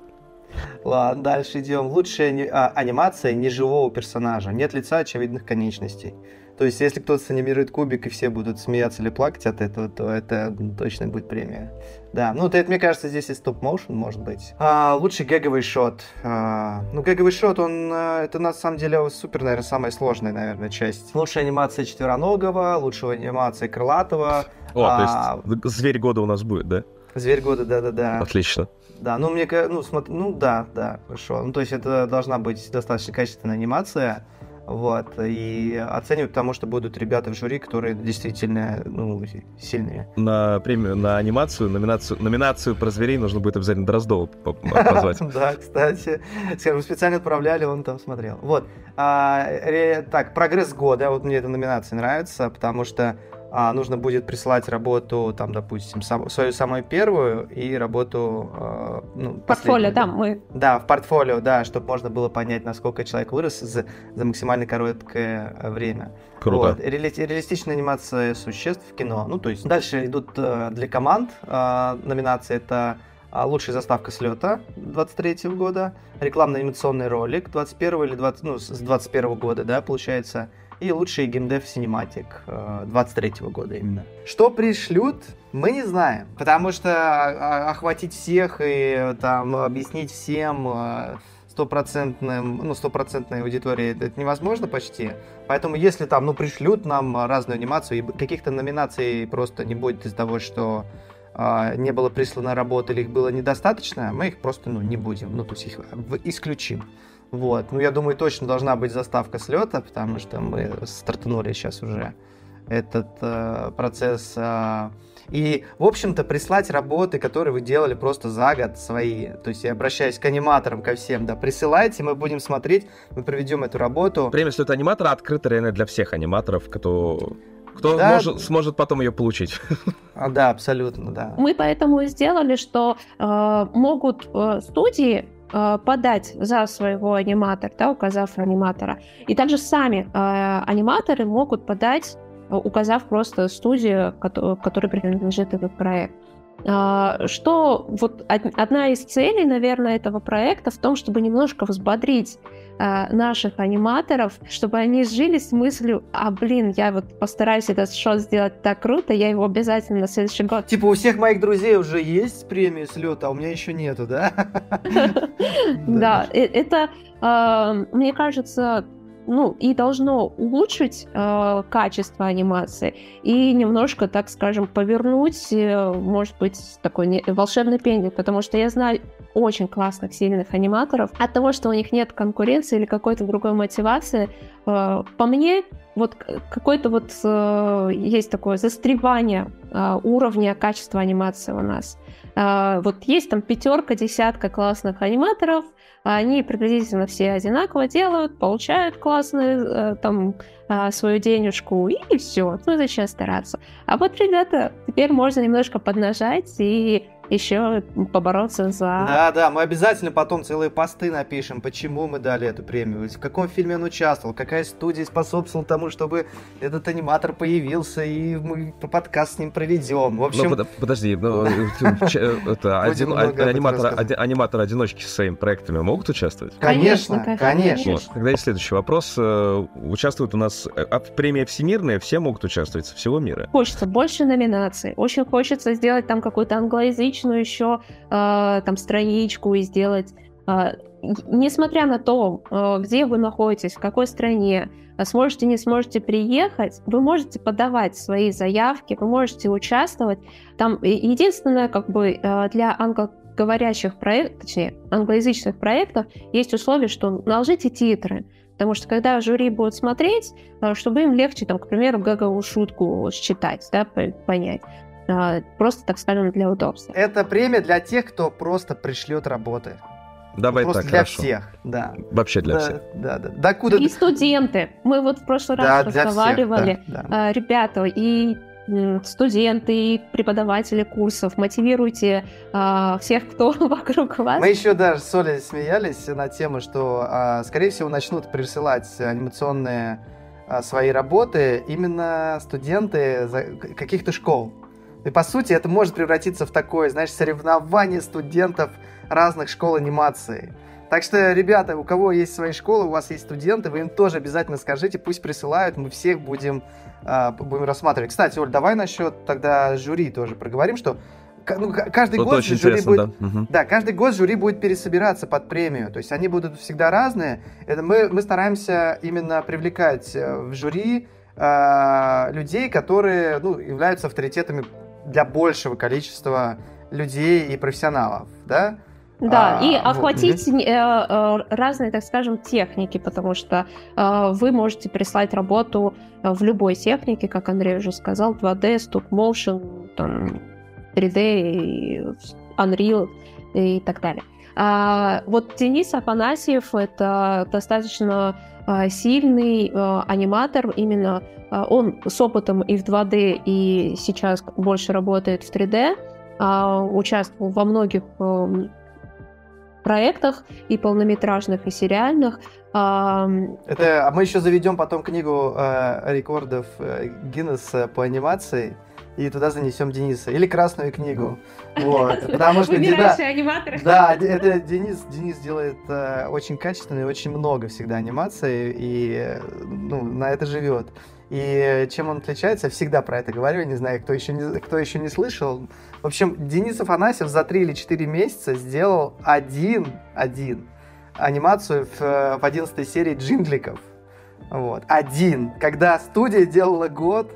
Ладно, дальше идем. Лучшая а, анимация неживого персонажа. Нет лица, очевидных конечностей. То есть, если кто-то санимирует кубик, и все будут смеяться или плакать от этого, то это точно будет премия. Да, ну, это, мне кажется, здесь и стоп-моушен, может быть. А, лучший гэговый шот. А, ну, гэговый шот, он, а, это на самом деле супер, наверное, самая сложная, наверное, часть. Лучшая анимация четвероногого, лучшая анимация крылатого. О, а, то есть зверь года у нас будет, да? Зверь года, да-да-да. Отлично. Да, ну, мне, ну, смотри, ну, да, да, хорошо. Ну, то есть это должна быть достаточно качественная анимация. Вот, и оценивают потому, что будут ребята в жюри, которые действительно ну, сильные. На премию, на анимацию, номинацию, номинацию про зверей нужно будет обязательно Дроздова позвать. Да, кстати. Скажем, специально отправляли, он там смотрел. Вот. А, так, прогресс года. Вот мне эта номинация нравится, потому что а, нужно будет присылать работу, там, допустим, сам, свою самую первую и работу... А, ну, портфолио, да, мы... Да, в портфолио, да, чтобы можно было понять, насколько человек вырос за, за максимально короткое время. Круто. Вот. Реали, реалистичная анимация существ в кино. Ну, то есть дальше идут э, для команд э, номинации. Это а, лучшая заставка слета 23 года, рекламный анимационный ролик 21 или 20, ну, с 21 года, да, получается, и лучший геймдев Cinematic 23 -го года именно. Что пришлют, мы не знаем, потому что а, а, охватить всех и там объяснить всем а, стопроцентным, ну, стопроцентной аудитории это невозможно почти. Поэтому если там, ну, пришлют нам разную анимацию и каких-то номинаций просто не будет из-за того, что э, не было прислано работы или их было недостаточно, мы их просто, ну, не будем, ну, то есть их исключим. Вот. Ну, я думаю, точно должна быть заставка слета, потому что мы стартанули сейчас уже этот э, процесс. Э, и, в общем-то, прислать работы, которые вы делали просто за год свои. То есть я обращаюсь к аниматорам, ко всем, да, присылайте, мы будем смотреть, мы проведем эту работу. Премия слета аниматора открыта реально для всех аниматоров, кто кто да. может, сможет потом ее получить. А, да, абсолютно, да. Мы поэтому и сделали, что э, могут э, студии Э, подать за своего аниматора, да, указав аниматора. И также сами э, аниматоры могут подать, указав просто студию, которой принадлежит этот проект. А, что вот одна из целей, наверное, этого проекта в том, чтобы немножко взбодрить а, наших аниматоров, чтобы они жили с мыслью, а блин, я вот постараюсь этот шот сделать так круто, я его обязательно на следующий год. Типа у всех моих друзей уже есть премия слета, а у меня еще нету, да? Да, э, это, а, мне кажется, ну, и должно улучшить э, качество анимации и немножко, так скажем, повернуть, э, может быть, такой не, волшебный пендель, потому что я знаю очень классных, сильных аниматоров. От того, что у них нет конкуренции или какой-то другой мотивации, э, по мне, вот какое-то вот э, есть такое застревание э, уровня качества анимации у нас. Э, вот есть там пятерка, десятка классных аниматоров, они приблизительно все одинаково делают, получают классную э, там э, свою денежку, и все. Ну зачем стараться? А вот, ребята, теперь можно немножко поднажать и еще побороться за... Да, да, мы обязательно потом целые посты напишем, почему мы дали эту премию, в каком фильме он участвовал, какая студия способствовала тому, чтобы этот аниматор появился, и мы подкаст с ним проведем. В общем... Ну, подожди, ну, э, это, аниматор, одиночки с своими проектами могут участвовать? Конечно, конечно. Вот. Тогда есть следующий вопрос. Э, участвуют у нас э, а премия всемирная, все могут участвовать со всего мира. Хочется больше номинаций, очень хочется сделать там какую-то англоязычную личную еще э, там страничку и сделать. Э, несмотря на то, э, где вы находитесь, в какой стране, сможете, не сможете приехать, вы можете подавать свои заявки, вы можете участвовать. Там единственное, как бы для англо говорящих проектов, точнее, англоязычных проектов есть условие, что наложите титры. Потому что когда жюри будет смотреть, э, чтобы им легче, там, к примеру, гаговую шутку считать, да, понять. А, просто, так скажем, для удобства. Это премия для тех, кто просто пришлет работы. Давай Просто так, для хорошо. всех, да. Вообще для да, всех. Да, да. да куда и студенты. Мы вот в прошлый раз да, разговаривали, всех, да, да. ребята, и студенты, и преподаватели курсов, мотивируйте э, всех, кто вокруг вас. Мы еще даже с Олей смеялись на тему, что, э, скорее всего, начнут присылать анимационные э, свои работы именно студенты каких-то школ. И, по сути, это может превратиться в такое, знаешь, соревнование студентов разных школ анимации. Так что, ребята, у кого есть свои школы, у вас есть студенты, вы им тоже обязательно скажите, пусть присылают, мы всех будем, э, будем рассматривать. Кстати, Оль, давай насчет тогда жюри тоже проговорим, что ну, каждый вот год жюри будет, да. Угу. да, каждый год жюри будет пересобираться под премию, то есть они будут всегда разные. Это мы мы стараемся именно привлекать э, в жюри э, людей, которые ну, являются авторитетами для большего количества людей и профессионалов, да. Да, а, и охватить вот. э, э, разные, так скажем, техники, потому что э, вы можете прислать работу э, в любой технике, как Андрей уже сказал, 2D, Stop Motion, там, 3D, Unreal и так далее. А, вот Денис Афанасьев — это достаточно э, сильный э, аниматор, именно э, он с опытом и в 2D, и сейчас больше работает в 3D, э, участвовал во многих проектах, и полнометражных, и сериальных. Это, а мы еще заведем потом книгу э, рекордов э, Гиннесса по анимации, и туда занесем Дениса. Или красную книгу. Вот. Потому что да, да, это Денис, Денис делает э, очень качественно и очень много всегда анимации, и ну, на это живет. И чем он отличается, я всегда про это говорю, не знаю, кто еще не, кто еще не слышал. В общем, Денис Афанасьев за 3 или 4 месяца сделал один, один анимацию в, в 11 серии «Джингликов». Вот. Один. Когда студия делала год,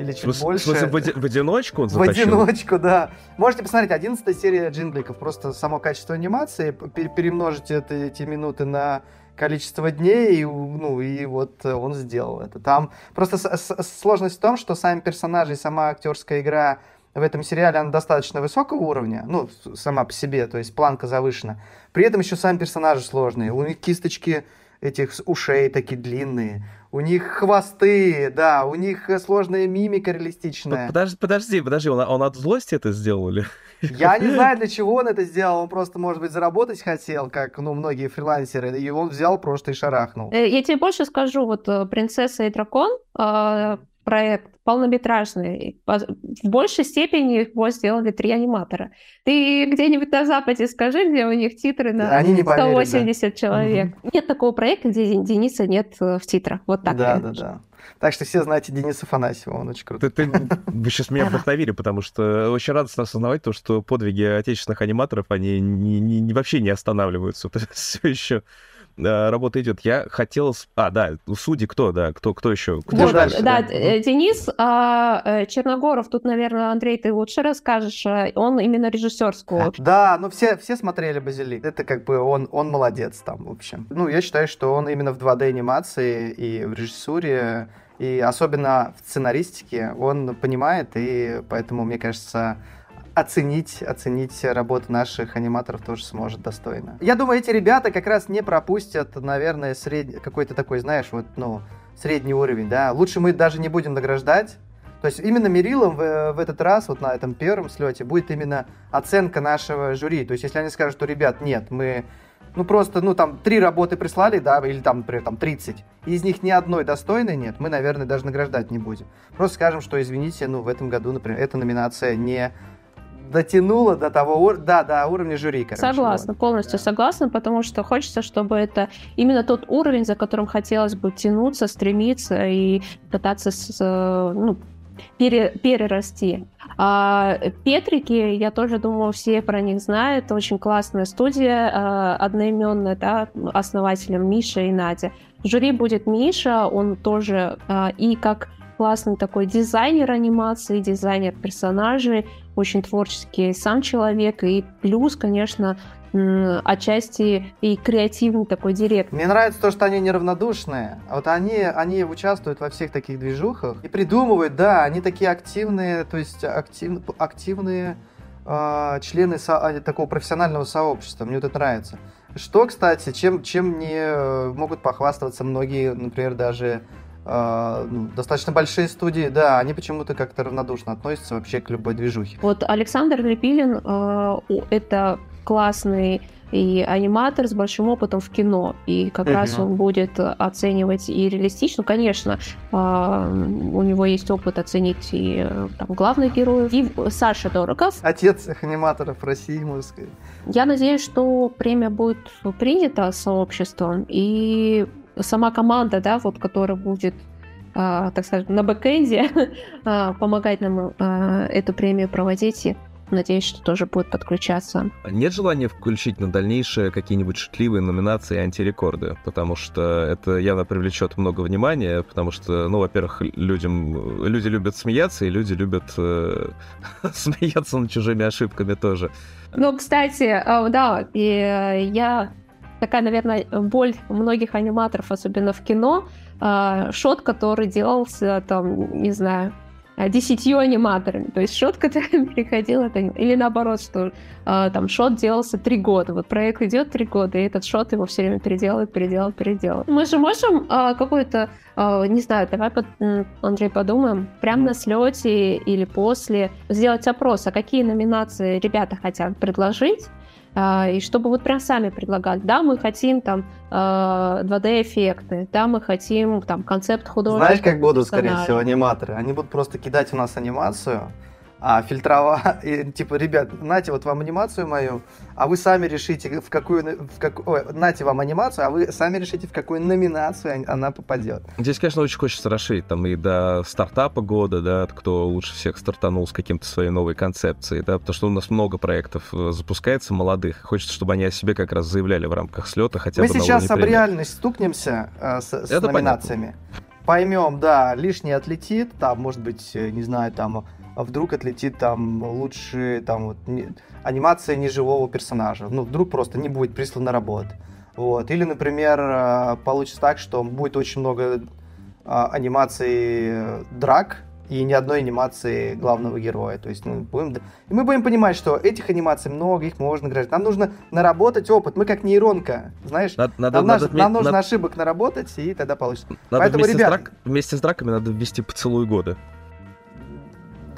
или чуть в, больше. В смысле, в, в одиночку он затащил? В одиночку, да. Можете посмотреть, 11 серия джингликов. Просто само качество анимации, перемножить это, эти минуты на количество дней, и, ну, и вот он сделал это. Там просто сложность в том, что сами персонажи и сама актерская игра в этом сериале, она достаточно высокого уровня, ну, сама по себе, то есть планка завышена. При этом еще сами персонажи сложные. У них кисточки этих ушей такие длинные. У них хвосты, да, у них сложная мимика реалистичная. Подожди, подожди, подожди, он, он от злости это сделал или? Я не знаю, для чего он это сделал. Он просто, может быть, заработать хотел, как, ну, многие фрилансеры, и он взял просто и шарахнул. Э, я тебе больше скажу, вот э, «Принцесса и дракон», э, проект полнометражный. В большей степени его сделали три аниматора. Ты где-нибудь на Западе скажи, где у них титры на Они не 180 поверят, да. человек. Угу. Нет такого проекта, где Дениса нет в титрах. Вот так. Да, да, да. Так что все знаете Дениса Фанасьева, он очень крутой. Ты, ты, вы сейчас меня вдохновили, потому что очень радостно осознавать то, что подвиги отечественных аниматоров, они не, не, не, вообще не останавливаются. все еще работа идет. Я хотел... А, да, судьи кто, да, кто, кто еще? Кто вот, дальше? Да, да, э, Денис а, э, Черногоров, тут, наверное, Андрей, ты лучше расскажешь, э, он именно режиссерскую. Да, ну все, все смотрели «Базилик». Это как бы он, он молодец там, в общем. Ну, я считаю, что он именно в 2D-анимации и в режиссуре, и особенно в сценаристике он понимает, и поэтому, мне кажется, оценить, оценить работу наших аниматоров тоже сможет достойно. Я думаю, эти ребята как раз не пропустят, наверное, сред... какой-то такой, знаешь, вот, ну, средний уровень, да. Лучше мы даже не будем награждать. То есть именно мерилом в, в этот раз, вот на этом первом слете, будет именно оценка нашего жюри. То есть если они скажут, что, ребят, нет, мы ну просто, ну там три работы прислали, да, или там, например, там 30, и из них ни одной достойной нет, мы, наверное, даже награждать не будем. Просто скажем, что, извините, ну в этом году, например, эта номинация не дотянула до того, да, до уровня жюри. Короче, согласна, вот. полностью да. согласна, потому что хочется, чтобы это именно тот уровень, за которым хотелось бы тянуться, стремиться и пытаться с, ну, пере, перерасти. А, Петрики, я тоже думаю, все про них знают. Очень классная студия, а, одноименная, да, основателем Миша и Надя. В жюри будет Миша, он тоже а, и как классный такой дизайнер анимации, дизайнер персонажей, очень творческий сам человек, и плюс, конечно, отчасти и креативный такой директор. Мне нравится то, что они неравнодушные. Вот они, они участвуют во всех таких движухах и придумывают, да, они такие активные, то есть актив, активные э, члены со, а, такого профессионального сообщества. Мне вот это нравится. Что, кстати, чем, чем не э, могут похвастаться многие, например, даже э, ну, достаточно большие студии, да, они почему-то как-то равнодушно относятся вообще к любой движухе. Вот Александр Лепилин э, это классный и аниматор с большим опытом в кино. И как uh-huh. раз он будет оценивать и реалистично, конечно, э, у него есть опыт оценить и там, главных героев. И Саша Дорогов. Отец аниматоров России, можно сказать. Я надеюсь, что премия будет принята сообществом, и сама команда, да, вот, которая будет э, так скажем, на бэкэнде э, помогать нам э, эту премию проводить. Надеюсь, что тоже будет подключаться. Нет желания включить на дальнейшие какие-нибудь шутливые номинации и антирекорды? Потому что это явно привлечет много внимания, потому что, ну, во-первых, людям, люди любят смеяться, и люди любят э, смеяться над чужими ошибками тоже. Ну, кстати, э, да, и э, я такая, наверное, боль многих аниматоров, особенно в кино, э, шот, который делался, там, не знаю, десятью аниматорами. То есть шот, который переходил, это... или наоборот, что э, там шот делался три года. Вот проект идет три года, и этот шот его все время переделывает, переделывает, переделывает. Мы же можем э, какой-то, э, не знаю, давай, под, Андрей, подумаем, прямо на слете или после сделать опрос, а какие номинации ребята хотят предложить, а, и чтобы вот прям сами предлагали. Да, мы хотим там 2D-эффекты, а, да, мы хотим там концепт художника. Знаешь, как будут, скорее всего, аниматоры? Они будут просто кидать у нас анимацию, а, фильтровать, и, типа, ребят, нате вот вам анимацию мою, а вы сами решите, в какую, в как, ой, нате вам анимацию, а вы сами решите, в какую номинацию она попадет. Здесь, конечно, очень хочется расширить, там, и до стартапа года, да, кто лучше всех стартанул с каким-то своей новой концепцией, да, потому что у нас много проектов э, запускается молодых, хочется, чтобы они о себе как раз заявляли в рамках слета, хотя Мы бы сейчас об реальность стукнемся э, с, с номинациями. Понятно. Поймем, да, лишнее отлетит, там, может быть, э, не знаю, там а вдруг отлетит там лучше там вот не, анимация неживого персонажа. Ну, вдруг просто не будет прислана работа. Вот. Или, например, э, получится так, что будет очень много а, анимаций драк и ни одной анимации главного героя. То есть мы будем, и мы будем понимать, что этих анимаций много, их можно играть. Нам нужно наработать опыт. Мы как нейронка, знаешь? Надо, надо, нам, надо, нам нужно надо, ошибок наработать, и тогда получится. Надо Поэтому, вместе, ребят... с драк, вместе с драками надо ввести поцелуй года.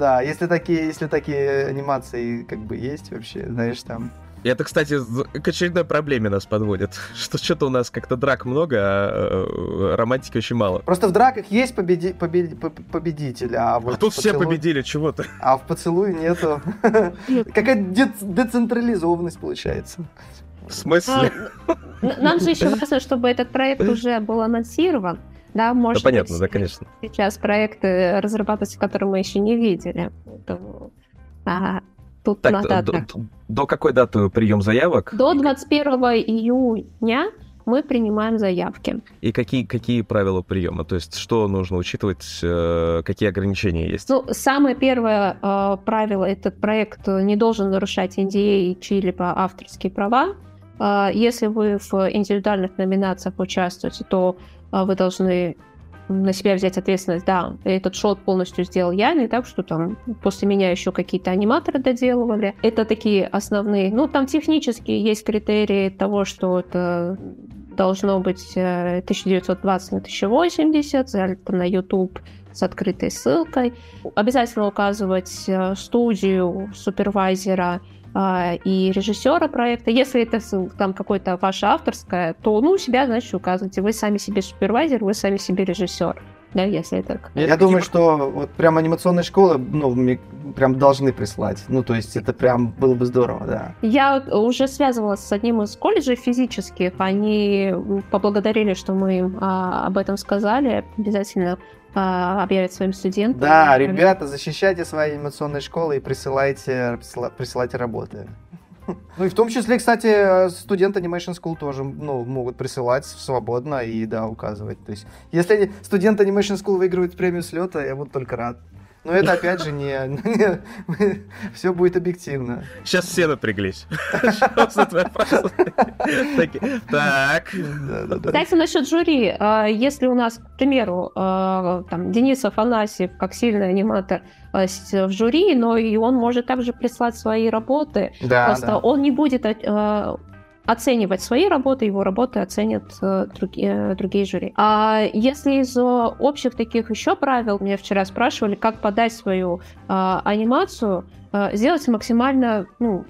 Да, если такие, если такие анимации как бы есть вообще, знаешь, там. И это, кстати, к очередной проблеме нас подводит. Что что-то у нас как-то драк много, а э, романтики очень мало. Просто в драках есть победи... победи... победитель, а вот А тут поцелуй... все победили, чего-то. А в поцелуе нету. Какая децентрализованность получается. В смысле? А, нам же еще важно, чтобы этот проект уже был анонсирован. Да, может да, понятно, да, конечно. сейчас проекты разрабатываются, которые мы еще не видели. Поэтому, а, тут так, надо до, до, до какой даты прием заявок? До 21 июня мы принимаем заявки. И какие, какие правила приема? То есть что нужно учитывать, э, какие ограничения есть? Ну, самое первое э, правило, этот проект не должен нарушать NDA и чьи-либо авторские права. Э, если вы в индивидуальных номинациях участвуете, то а, вы должны на себя взять ответственность, да, этот шот полностью сделал я, не так, что там после меня еще какие-то аниматоры доделывали. Это такие основные, ну, там технически есть критерии того, что это должно быть 1920 э, на 1080, залито на YouTube с открытой ссылкой. Обязательно указывать э, студию, супервайзера, а, и режиссера проекта. Если это там какое-то ваше авторское, то ну себя, значит, указывайте. Вы сами себе супервайзер, вы сами себе режиссер. Да, если это... Я, я думаю, что вот прям анимационные школы, ну, мне прям должны прислать. Ну, то есть это прям было бы здорово, да. Я уже связывалась с одним из колледжей физических. Они поблагодарили, что мы им а, об этом сказали. Обязательно а, объявят своим студентам. Да, ребята, защищайте свои анимационные школы и присылайте, присылайте работы. Ну и в том числе, кстати, студенты Animation School тоже ну, могут присылать свободно и, да, указывать. То есть, если студент Animation School выигрывает премию слета, я буду только рад. Но это опять же не, не все будет объективно. Сейчас все напряглись. Так. Кстати, насчет жюри. А, если у нас, к примеру, а, там Денис Афанасьев, как сильный аниматор, а, в жюри, но и он может также прислать свои работы. Да, Просто он не будет оценивать свои работы, его работы оценят э, другие, другие жюри. А если из общих таких еще правил, меня вчера спрашивали, как подать свою э, анимацию, э, сделать максимально ну,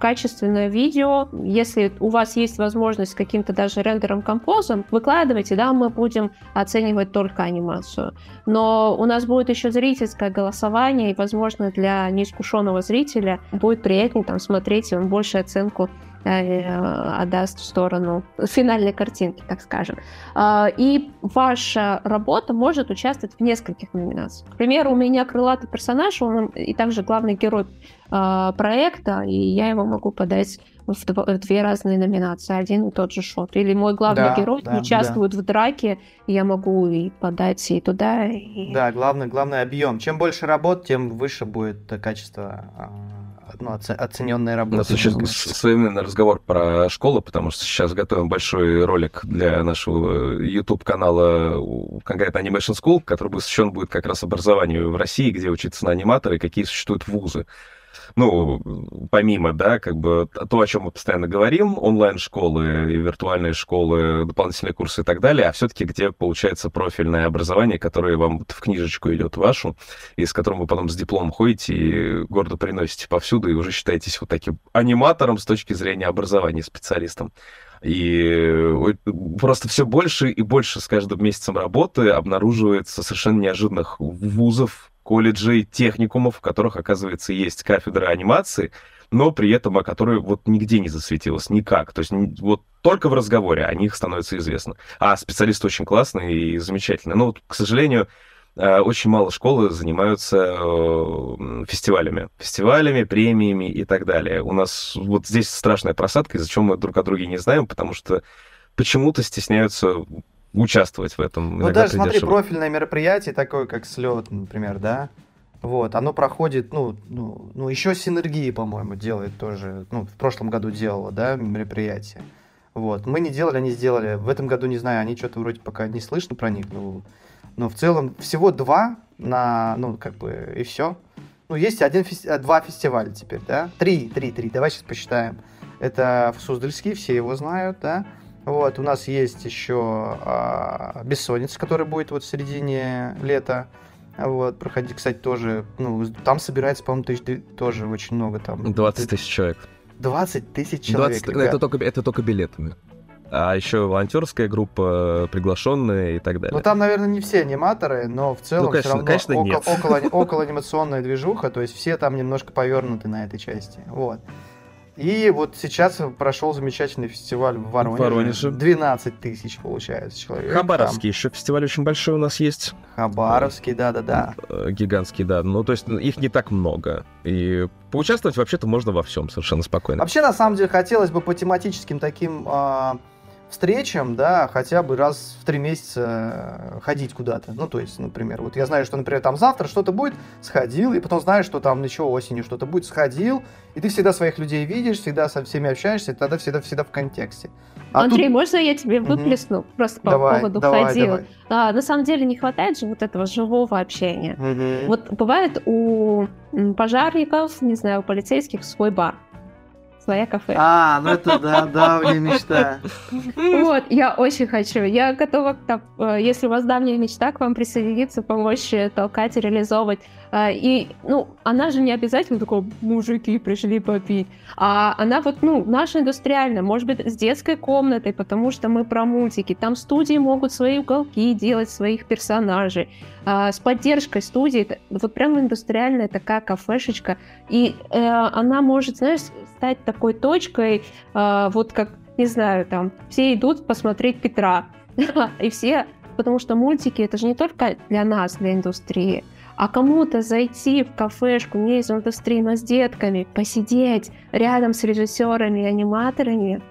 качественное видео. Если у вас есть возможность каким-то даже рендером композом, выкладывайте, да, мы будем оценивать только анимацию. Но у нас будет еще зрительское голосование, и, возможно, для неискушенного зрителя будет приятнее там смотреть, и он больше оценку Э, отдаст в сторону финальной картинки, так скажем. А, и ваша работа может участвовать в нескольких номинациях. К примеру, у меня крылатый персонаж, он и также главный герой а, проекта, и я его могу подать в две разные номинации, один и тот же шот. Или мой главный да, герой да, участвует да. в драке, и я могу и подать и туда. И... Да, главный, главный объем. Чем больше работ, тем выше будет качество ну, оцененная работа. У нас еще современный разговор про школу, потому что сейчас готовим большой ролик для нашего YouTube-канала конкретно Animation School, который посвящен будет как раз образованию в России, где учиться на аниматоры, какие существуют вузы ну, помимо, да, как бы то, о чем мы постоянно говорим, онлайн-школы и виртуальные школы, дополнительные курсы и так далее, а все-таки где получается профильное образование, которое вам в книжечку идет вашу, и с которым вы потом с дипломом ходите и гордо приносите повсюду, и уже считаетесь вот таким аниматором с точки зрения образования, специалистом. И просто все больше и больше с каждым месяцем работы обнаруживается совершенно неожиданных вузов, колледжей, техникумов, в которых, оказывается, есть кафедра анимации, но при этом о которой вот нигде не засветилось, никак. То есть вот только в разговоре о них становится известно. А специалисты очень классные и замечательные. Но, вот, к сожалению, э, очень мало школы занимаются э, фестивалями. Фестивалями, премиями и так далее. У нас вот здесь страшная просадка, из-за чего мы друг о друге не знаем, потому что почему-то стесняются участвовать в этом. Ну даже смотри, дешево. профильное мероприятие, такое как слет, например, да, вот, оно проходит, ну, ну, ну еще синергии, по-моему, делает тоже, ну, в прошлом году делало, да, мероприятие. Вот, мы не делали, они сделали. В этом году, не знаю, они что-то вроде пока не слышно про них, но, но в целом всего два на, ну, как бы, и все. Ну, есть один, фести... два фестиваля теперь, да? Три, три, три, давай сейчас посчитаем. Это в Суздальский, все его знают, да? Вот, у нас есть еще а, Бессонница, который будет вот в середине лета. Вот, проходить, кстати, тоже, ну, там собирается, по-моему, тысяч, тоже очень много там. 20 тысяч человек. 20 тысяч человек, 20, это, только, это только билетами. А еще волонтерская группа, приглашенные и так далее. Ну, там, наверное, не все аниматоры, но в целом ну, конечно, все равно конечно, около, нет. около, около анимационная движуха, то есть все там немножко повернуты на этой части. Вот. И вот сейчас прошел замечательный фестиваль в Воронеже. Воронеже. 12 тысяч, получается, человек. Хабаровский там. еще фестиваль очень большой у нас есть. Хабаровский, да-да-да. Э, гигантский, да. Ну, то есть их не так много. И поучаствовать вообще-то можно во всем совершенно спокойно. Вообще, на самом деле, хотелось бы по тематическим таким... Э встречам, да, хотя бы раз в три месяца э, ходить куда-то. Ну, то есть, например, вот я знаю, что, например, там завтра что-то будет, сходил, и потом знаешь, что там еще осенью что-то будет, сходил, и ты всегда своих людей видишь, всегда со всеми общаешься, и тогда всегда-всегда в контексте. А Андрей, тут... можно я тебе выплесну угу. просто по давай, поводу давай, ходил? Давай. А, на самом деле не хватает же вот этого живого общения. Угу. Вот бывает у пожарников, не знаю, у полицейских свой бар своя кафе. А, ну это да, давняя мечта. Вот, я очень хочу. Я готова, э, если у вас давняя мечта, к вам присоединиться, помочь э, толкать, реализовывать. Э, и, ну, она же не обязательно такой, мужики пришли попить. А она вот, ну, наша индустриальная, может быть, с детской комнатой, потому что мы про мультики. Там студии могут свои уголки делать, своих персонажей. С поддержкой студии. Вот прям индустриальная такая кафешечка. И она может, знаешь, стать такой точкой, э, вот как, не знаю, там, все идут посмотреть Петра, и все, потому что мультики это же не только для нас, для индустрии, А кому-то зайти в кафешку не из индустрии, с детками, посидеть рядом с режиссерами и аниматорами,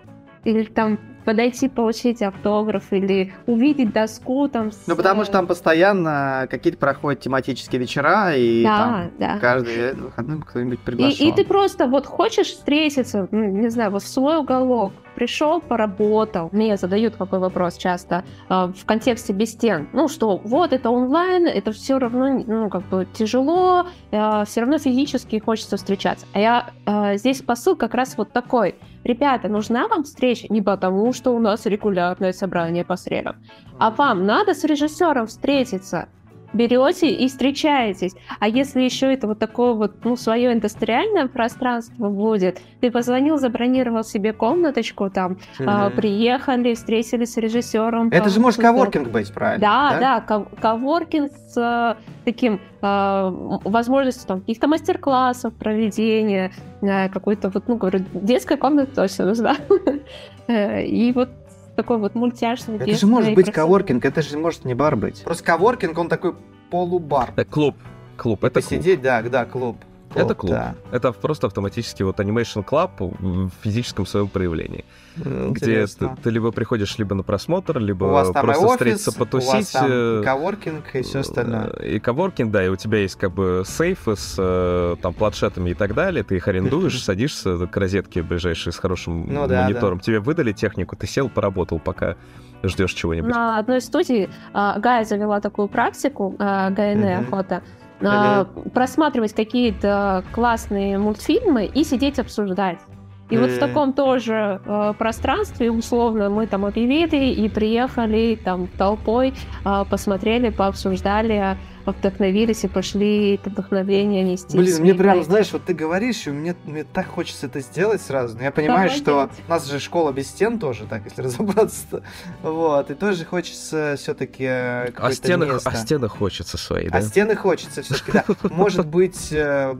или там подойти получить автограф или увидеть доску там. С... Ну потому что там постоянно какие-то проходят тематические вечера и да, там да. каждый выходной кто-нибудь приглашен. И, и ты просто вот хочешь встретиться, ну, не знаю, вот в свой уголок, пришел, поработал. Мне задают какой вопрос часто э, в контексте без стен. Ну что, вот это онлайн, это все равно, ну как бы тяжело, э, все равно физически хочется встречаться. А я э, здесь посыл как раз вот такой. Ребята, нужна вам встреча не потому, что у нас регулярное собрание по средам, а вам надо с режиссером встретиться берете и встречаетесь. А если еще это вот такое вот, ну, свое индустриальное пространство будет, ты позвонил, забронировал себе комнаточку, там, mm-hmm. э, приехали, встретились с режиссером. Это же может коворкинг быть, правильно? Да, да, да коворкинг с э, таким э, возможностью там каких-то мастер-классов, проведения, э, какой-то вот, ну, говорю, детская комната точно нужна. Э, и вот такой вот мультяшный. Это же может быть коворкинг, это же может не бар быть. Просто коворкинг, он такой полубар. Это клуб. Клуб, это Посидеть, клуб. да, да, клуб. Это клуб. Да. Это просто автоматически вот Animation Club в физическом своем проявлении. Интересно. Где ты, ты либо приходишь либо на просмотр, либо просто офис, встретиться, потусить. У вас там э, коворкинг и все остальное. И коворкинг, да, и у тебя есть как бы сейфы с э, там планшетами и так далее, ты их арендуешь, садишься к розетке ближайшей с хорошим ну, да, монитором. Да. Тебе выдали технику, ты сел, поработал, пока ждешь чего-нибудь. На одной студии uh, Гая завела такую практику, uh, Гайне охота, mm-hmm. просматривать какие-то классные мультфильмы и сидеть обсуждать. И mm-hmm. вот в таком тоже э, пространстве, условно, мы там объявили и приехали там толпой, э, посмотрели, пообсуждали, вдохновились и пошли это вдохновение нести. Блин, мне прям, знаешь, вот ты говоришь, и мне, мне так хочется это сделать сразу. Но я понимаю, Давай что у нас же школа без стен тоже, так, если разобраться. Вот, и тоже хочется все-таки э, а стены, место. а стены хочется свои, да? А стены хочется все-таки, да. Может быть, э,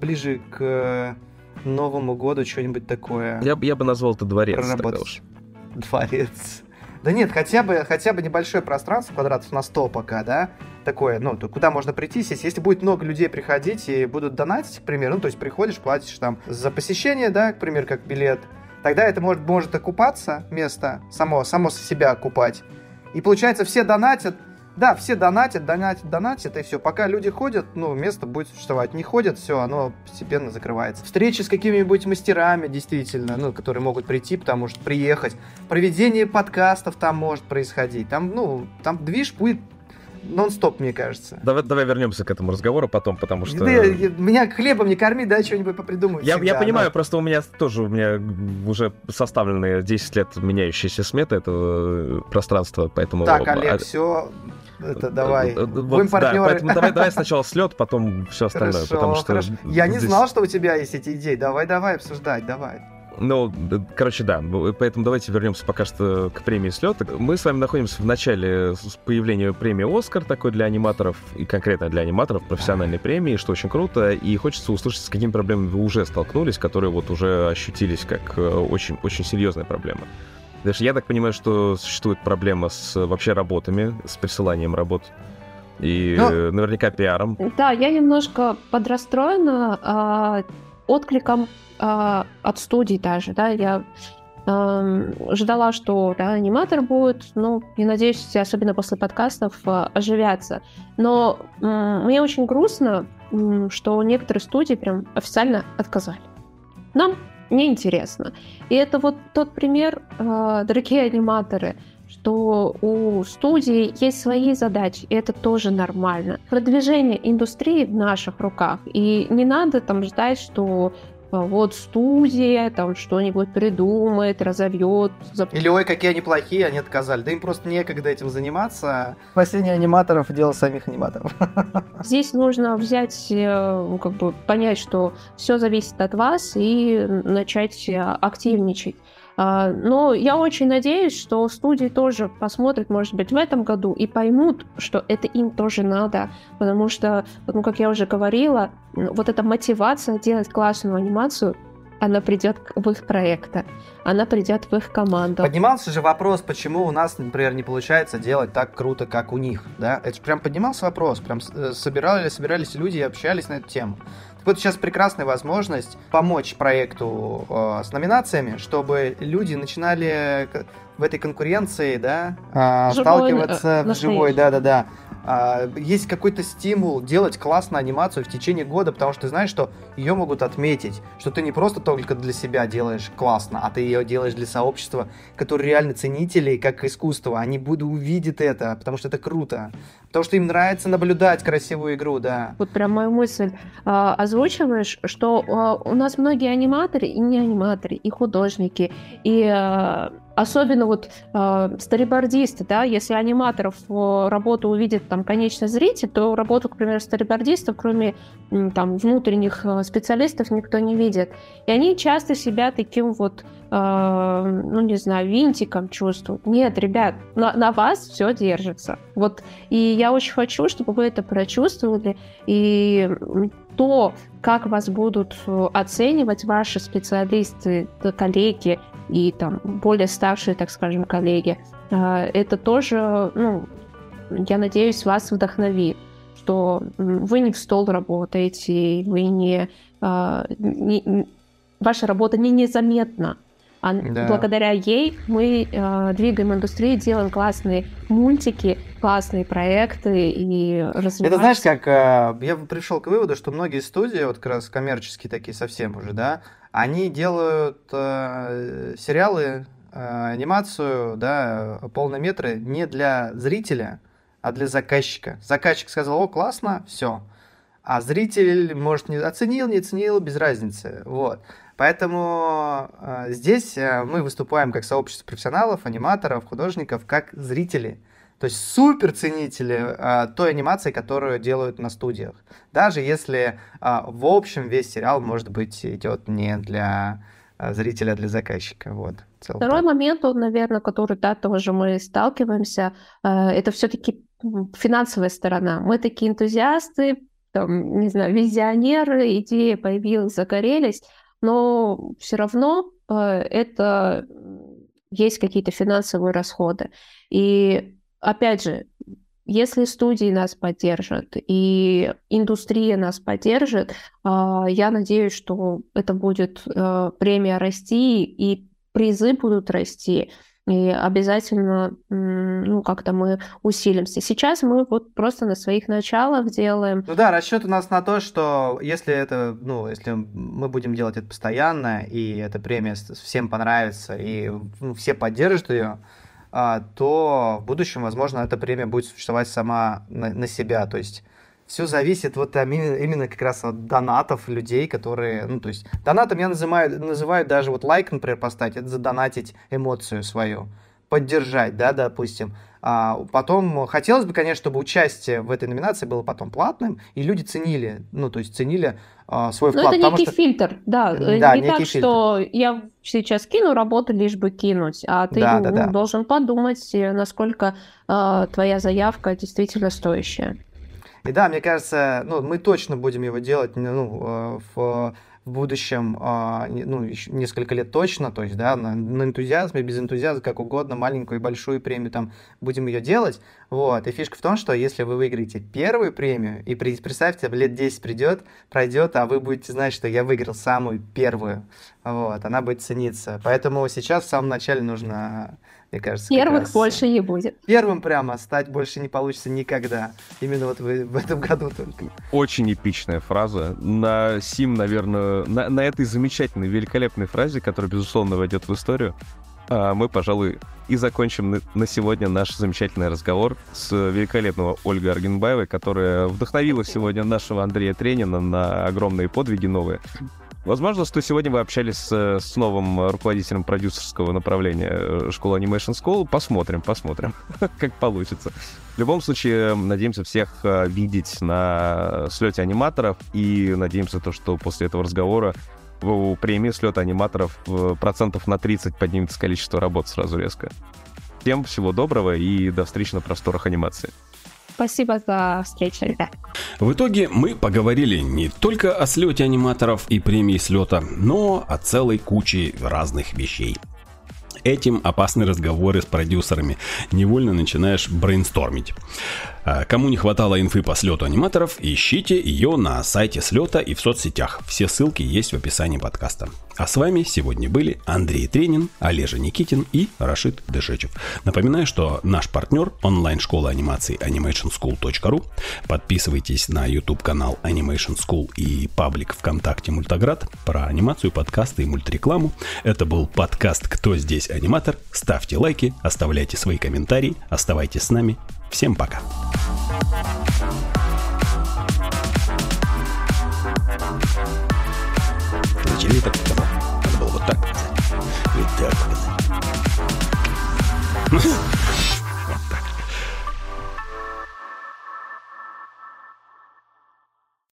ближе к Новому году что-нибудь такое. Я, я бы назвал это дворец. Дворец. Да нет, хотя бы, хотя бы небольшое пространство, квадратов на 100 пока, да, такое, ну, то куда можно прийти, сесть. Если будет много людей приходить и будут донатить, к примеру, ну, то есть приходишь, платишь там за посещение, да, к примеру, как билет, тогда это может, может окупаться место, само, само себя окупать. И получается, все донатят, да, все донатят, донатят, донатят, и все. Пока люди ходят, ну, место будет существовать. Не ходят, все, оно постепенно закрывается. Встречи с какими-нибудь мастерами, действительно, ну, которые могут прийти, потому что приехать. Проведение подкастов там может происходить. Там, ну, там движ будет нон-стоп, мне кажется. Давай, давай вернемся к этому разговору потом, потому что... Ты, меня хлебом не корми, да, что-нибудь попридумай. Я, я понимаю, но... просто у меня тоже, у меня уже составленные 10 лет меняющиеся сметы этого пространства, поэтому... Так, Олег, а... все, это давай. Э, э, вот, Будем партнеры. Да, поэтому давай, давай сначала слет, потом все остальное. Хорошо, потому что хорошо. Я здесь... не знал, что у тебя есть эти идеи. Давай, давай обсуждать, давай. Ну, короче, да. Поэтому давайте вернемся пока что к премии «Слет». Мы с вами находимся в начале появления премии «Оскар» такой для аниматоров, и конкретно для аниматоров, профессиональной премии, что очень круто. И хочется услышать, с какими проблемами вы уже столкнулись, которые вот уже ощутились как очень-очень э, серьезная проблема. Даже я так понимаю, что существует проблема с вообще работами, с присыланием работ. И ну, наверняка пиаром. Да, я немножко подрастроена э, откликом э, от студий даже, да, я э, ждала, что да, аниматор будет, ну, и надеюсь, особенно после подкастов, э, оживятся. Но э, мне очень грустно, э, что некоторые студии прям официально отказали. Нам неинтересно. И это вот тот пример, э, дорогие аниматоры, что у студии есть свои задачи, и это тоже нормально. Продвижение индустрии в наших руках, и не надо там ждать, что Типа, вот студия там что-нибудь придумает, разовьет. Зап... Или ой, какие они плохие, они отказали. Да им просто некогда этим заниматься. Спасение аниматоров — дело самих аниматоров. Здесь нужно взять, э, ну, как бы понять, что все зависит от вас и начать э, активничать. А, но я очень надеюсь, что студии тоже посмотрят, может быть, в этом году и поймут, что это им тоже надо, потому что, ну, как я уже говорила, вот эта мотивация делать классную анимацию она придет в их проекты, она придет в их команду. Поднимался же вопрос, почему у нас, например, не получается делать так круто, как у них, да? Это же прям поднимался вопрос, прям э, собирали, собирались люди и общались на эту тему. Вот сейчас прекрасная возможность помочь проекту э, с номинациями, чтобы люди начинали в этой конкуренции, да, э, живой, сталкиваться э, в живой, да-да-да. А, есть какой-то стимул делать классную анимацию в течение года, потому что ты знаешь, что ее могут отметить, что ты не просто только для себя делаешь классно, а ты ее делаешь для сообщества, которые реально ценители как искусство, они будут увидеть это, потому что это круто, потому что им нравится наблюдать красивую игру, да. Вот прям мою мысль а, озвучиваешь, что а, у нас многие аниматоры и не аниматоры, и художники, и а, Особенно вот э, старибордисты, да, если аниматоров э, работу увидит там конечный зритель, то работу, к примеру, старибордистов, кроме э, там внутренних э, специалистов, никто не видит. И они часто себя таким вот, э, ну не знаю, винтиком чувствуют. Нет, ребят, на, на вас все держится. Вот, и я очень хочу, чтобы вы это прочувствовали, и то, как вас будут э, оценивать ваши специалисты, коллеги, и там более старшие, так скажем, коллеги, а, это тоже, ну, я надеюсь, вас вдохновит, что вы не в стол работаете, вы не, не ваша работа не незаметна, а да. благодаря ей мы э, двигаем индустрию, делаем классные мультики, классные проекты и развиваем. Это знаешь, как э, я пришел к выводу, что многие студии, вот как раз коммерческие такие совсем уже, да, они делают э, сериалы, э, анимацию, да, полнометры не для зрителя, а для заказчика. Заказчик сказал, о, классно, все. А зритель, может, не оценил, не оценил, без разницы. Вот. Поэтому э, здесь э, мы выступаем как сообщество профессионалов, аниматоров, художников, как зрители. То есть супер ценители э, той анимации, которую делают на студиях. Даже если э, в общем весь сериал, может быть, идет не для э, зрителя, а для заказчика. Вот. Второй так. момент, он, наверное, который, да, тоже мы сталкиваемся, э, это все-таки финансовая сторона. Мы такие энтузиасты, там, не знаю, визионеры, идеи появилась, загорелись, но все равно э, это есть какие-то финансовые расходы. И опять же, если студии нас поддержат и индустрия нас поддержит, а, я надеюсь, что это будет э, премия расти и призы будут расти. И обязательно, ну, как-то мы усилимся. Сейчас мы вот просто на своих началах делаем. Ну да, расчет у нас на то, что если это, ну, если мы будем делать это постоянно, и эта премия всем понравится, и ну, все поддержат ее, а, то в будущем, возможно, эта премия будет существовать сама на, на себя. То есть все зависит вот именно как раз от донатов людей, которые, ну, то есть донатом я называю, называю даже вот лайк, например, поставить, это задонатить эмоцию свою, поддержать, да, допустим. А потом хотелось бы, конечно, чтобы участие в этой номинации было потом платным, и люди ценили, ну, то есть ценили а, свой вклад. Ну, это некий что... фильтр, да. да не так, фильтр. что я сейчас кину работу, лишь бы кинуть, а ты да, да, ну, да. должен подумать, насколько а, твоя заявка действительно стоящая. И да, мне кажется, ну, мы точно будем его делать ну, а, в в будущем, а, ну, еще несколько лет точно, то есть, да, на, на энтузиазме, без энтузиазма, как угодно, маленькую и большую премию там будем ее делать, вот, и фишка в том, что если вы выиграете первую премию, и представьте, лет 10 придет, пройдет, а вы будете знать, что я выиграл самую первую, вот, она будет цениться, поэтому сейчас в самом начале нужно мне кажется. Первых больше не будет. Первым прямо стать больше не получится никогда. Именно вот в, в этом году только. Очень эпичная фраза. На Сим, наверное, на, на этой замечательной, великолепной фразе, которая, безусловно, войдет в историю, а, мы, пожалуй, и закончим на сегодня наш замечательный разговор с великолепного Ольгой Аргенбаевой, которая вдохновила сегодня нашего Андрея Тренина на огромные подвиги новые. Возможно, что сегодня вы общались с, с новым руководителем продюсерского направления э, школы Animation School. Посмотрим, посмотрим, как получится. В любом случае, надеемся всех э, видеть на слете аниматоров и надеемся то, что после этого разговора у премии слета аниматоров э, процентов на 30 поднимется количество работ сразу резко. Всем всего доброго и до встречи на просторах анимации. Спасибо за встречу, ребят. В итоге мы поговорили не только о слете аниматоров и премии слета, но о целой куче разных вещей этим опасные разговоры с продюсерами. Невольно начинаешь брейнстормить. А, кому не хватало инфы по слету аниматоров, ищите ее на сайте слета и в соцсетях. Все ссылки есть в описании подкаста. А с вами сегодня были Андрей Тренин, Олежа Никитин и Рашид Дышечев. Напоминаю, что наш партнер онлайн-школа анимации animationschool.ru. Подписывайтесь на YouTube-канал Animation School и паблик ВКонтакте Мультоград про анимацию, подкасты и мультрекламу. Это был подкаст «Кто здесь аниматор?». Ставьте лайки, оставляйте свои комментарии, оставайтесь с нами. Всем пока! Зачем я так сказал? Надо было вот так показать. И так показать.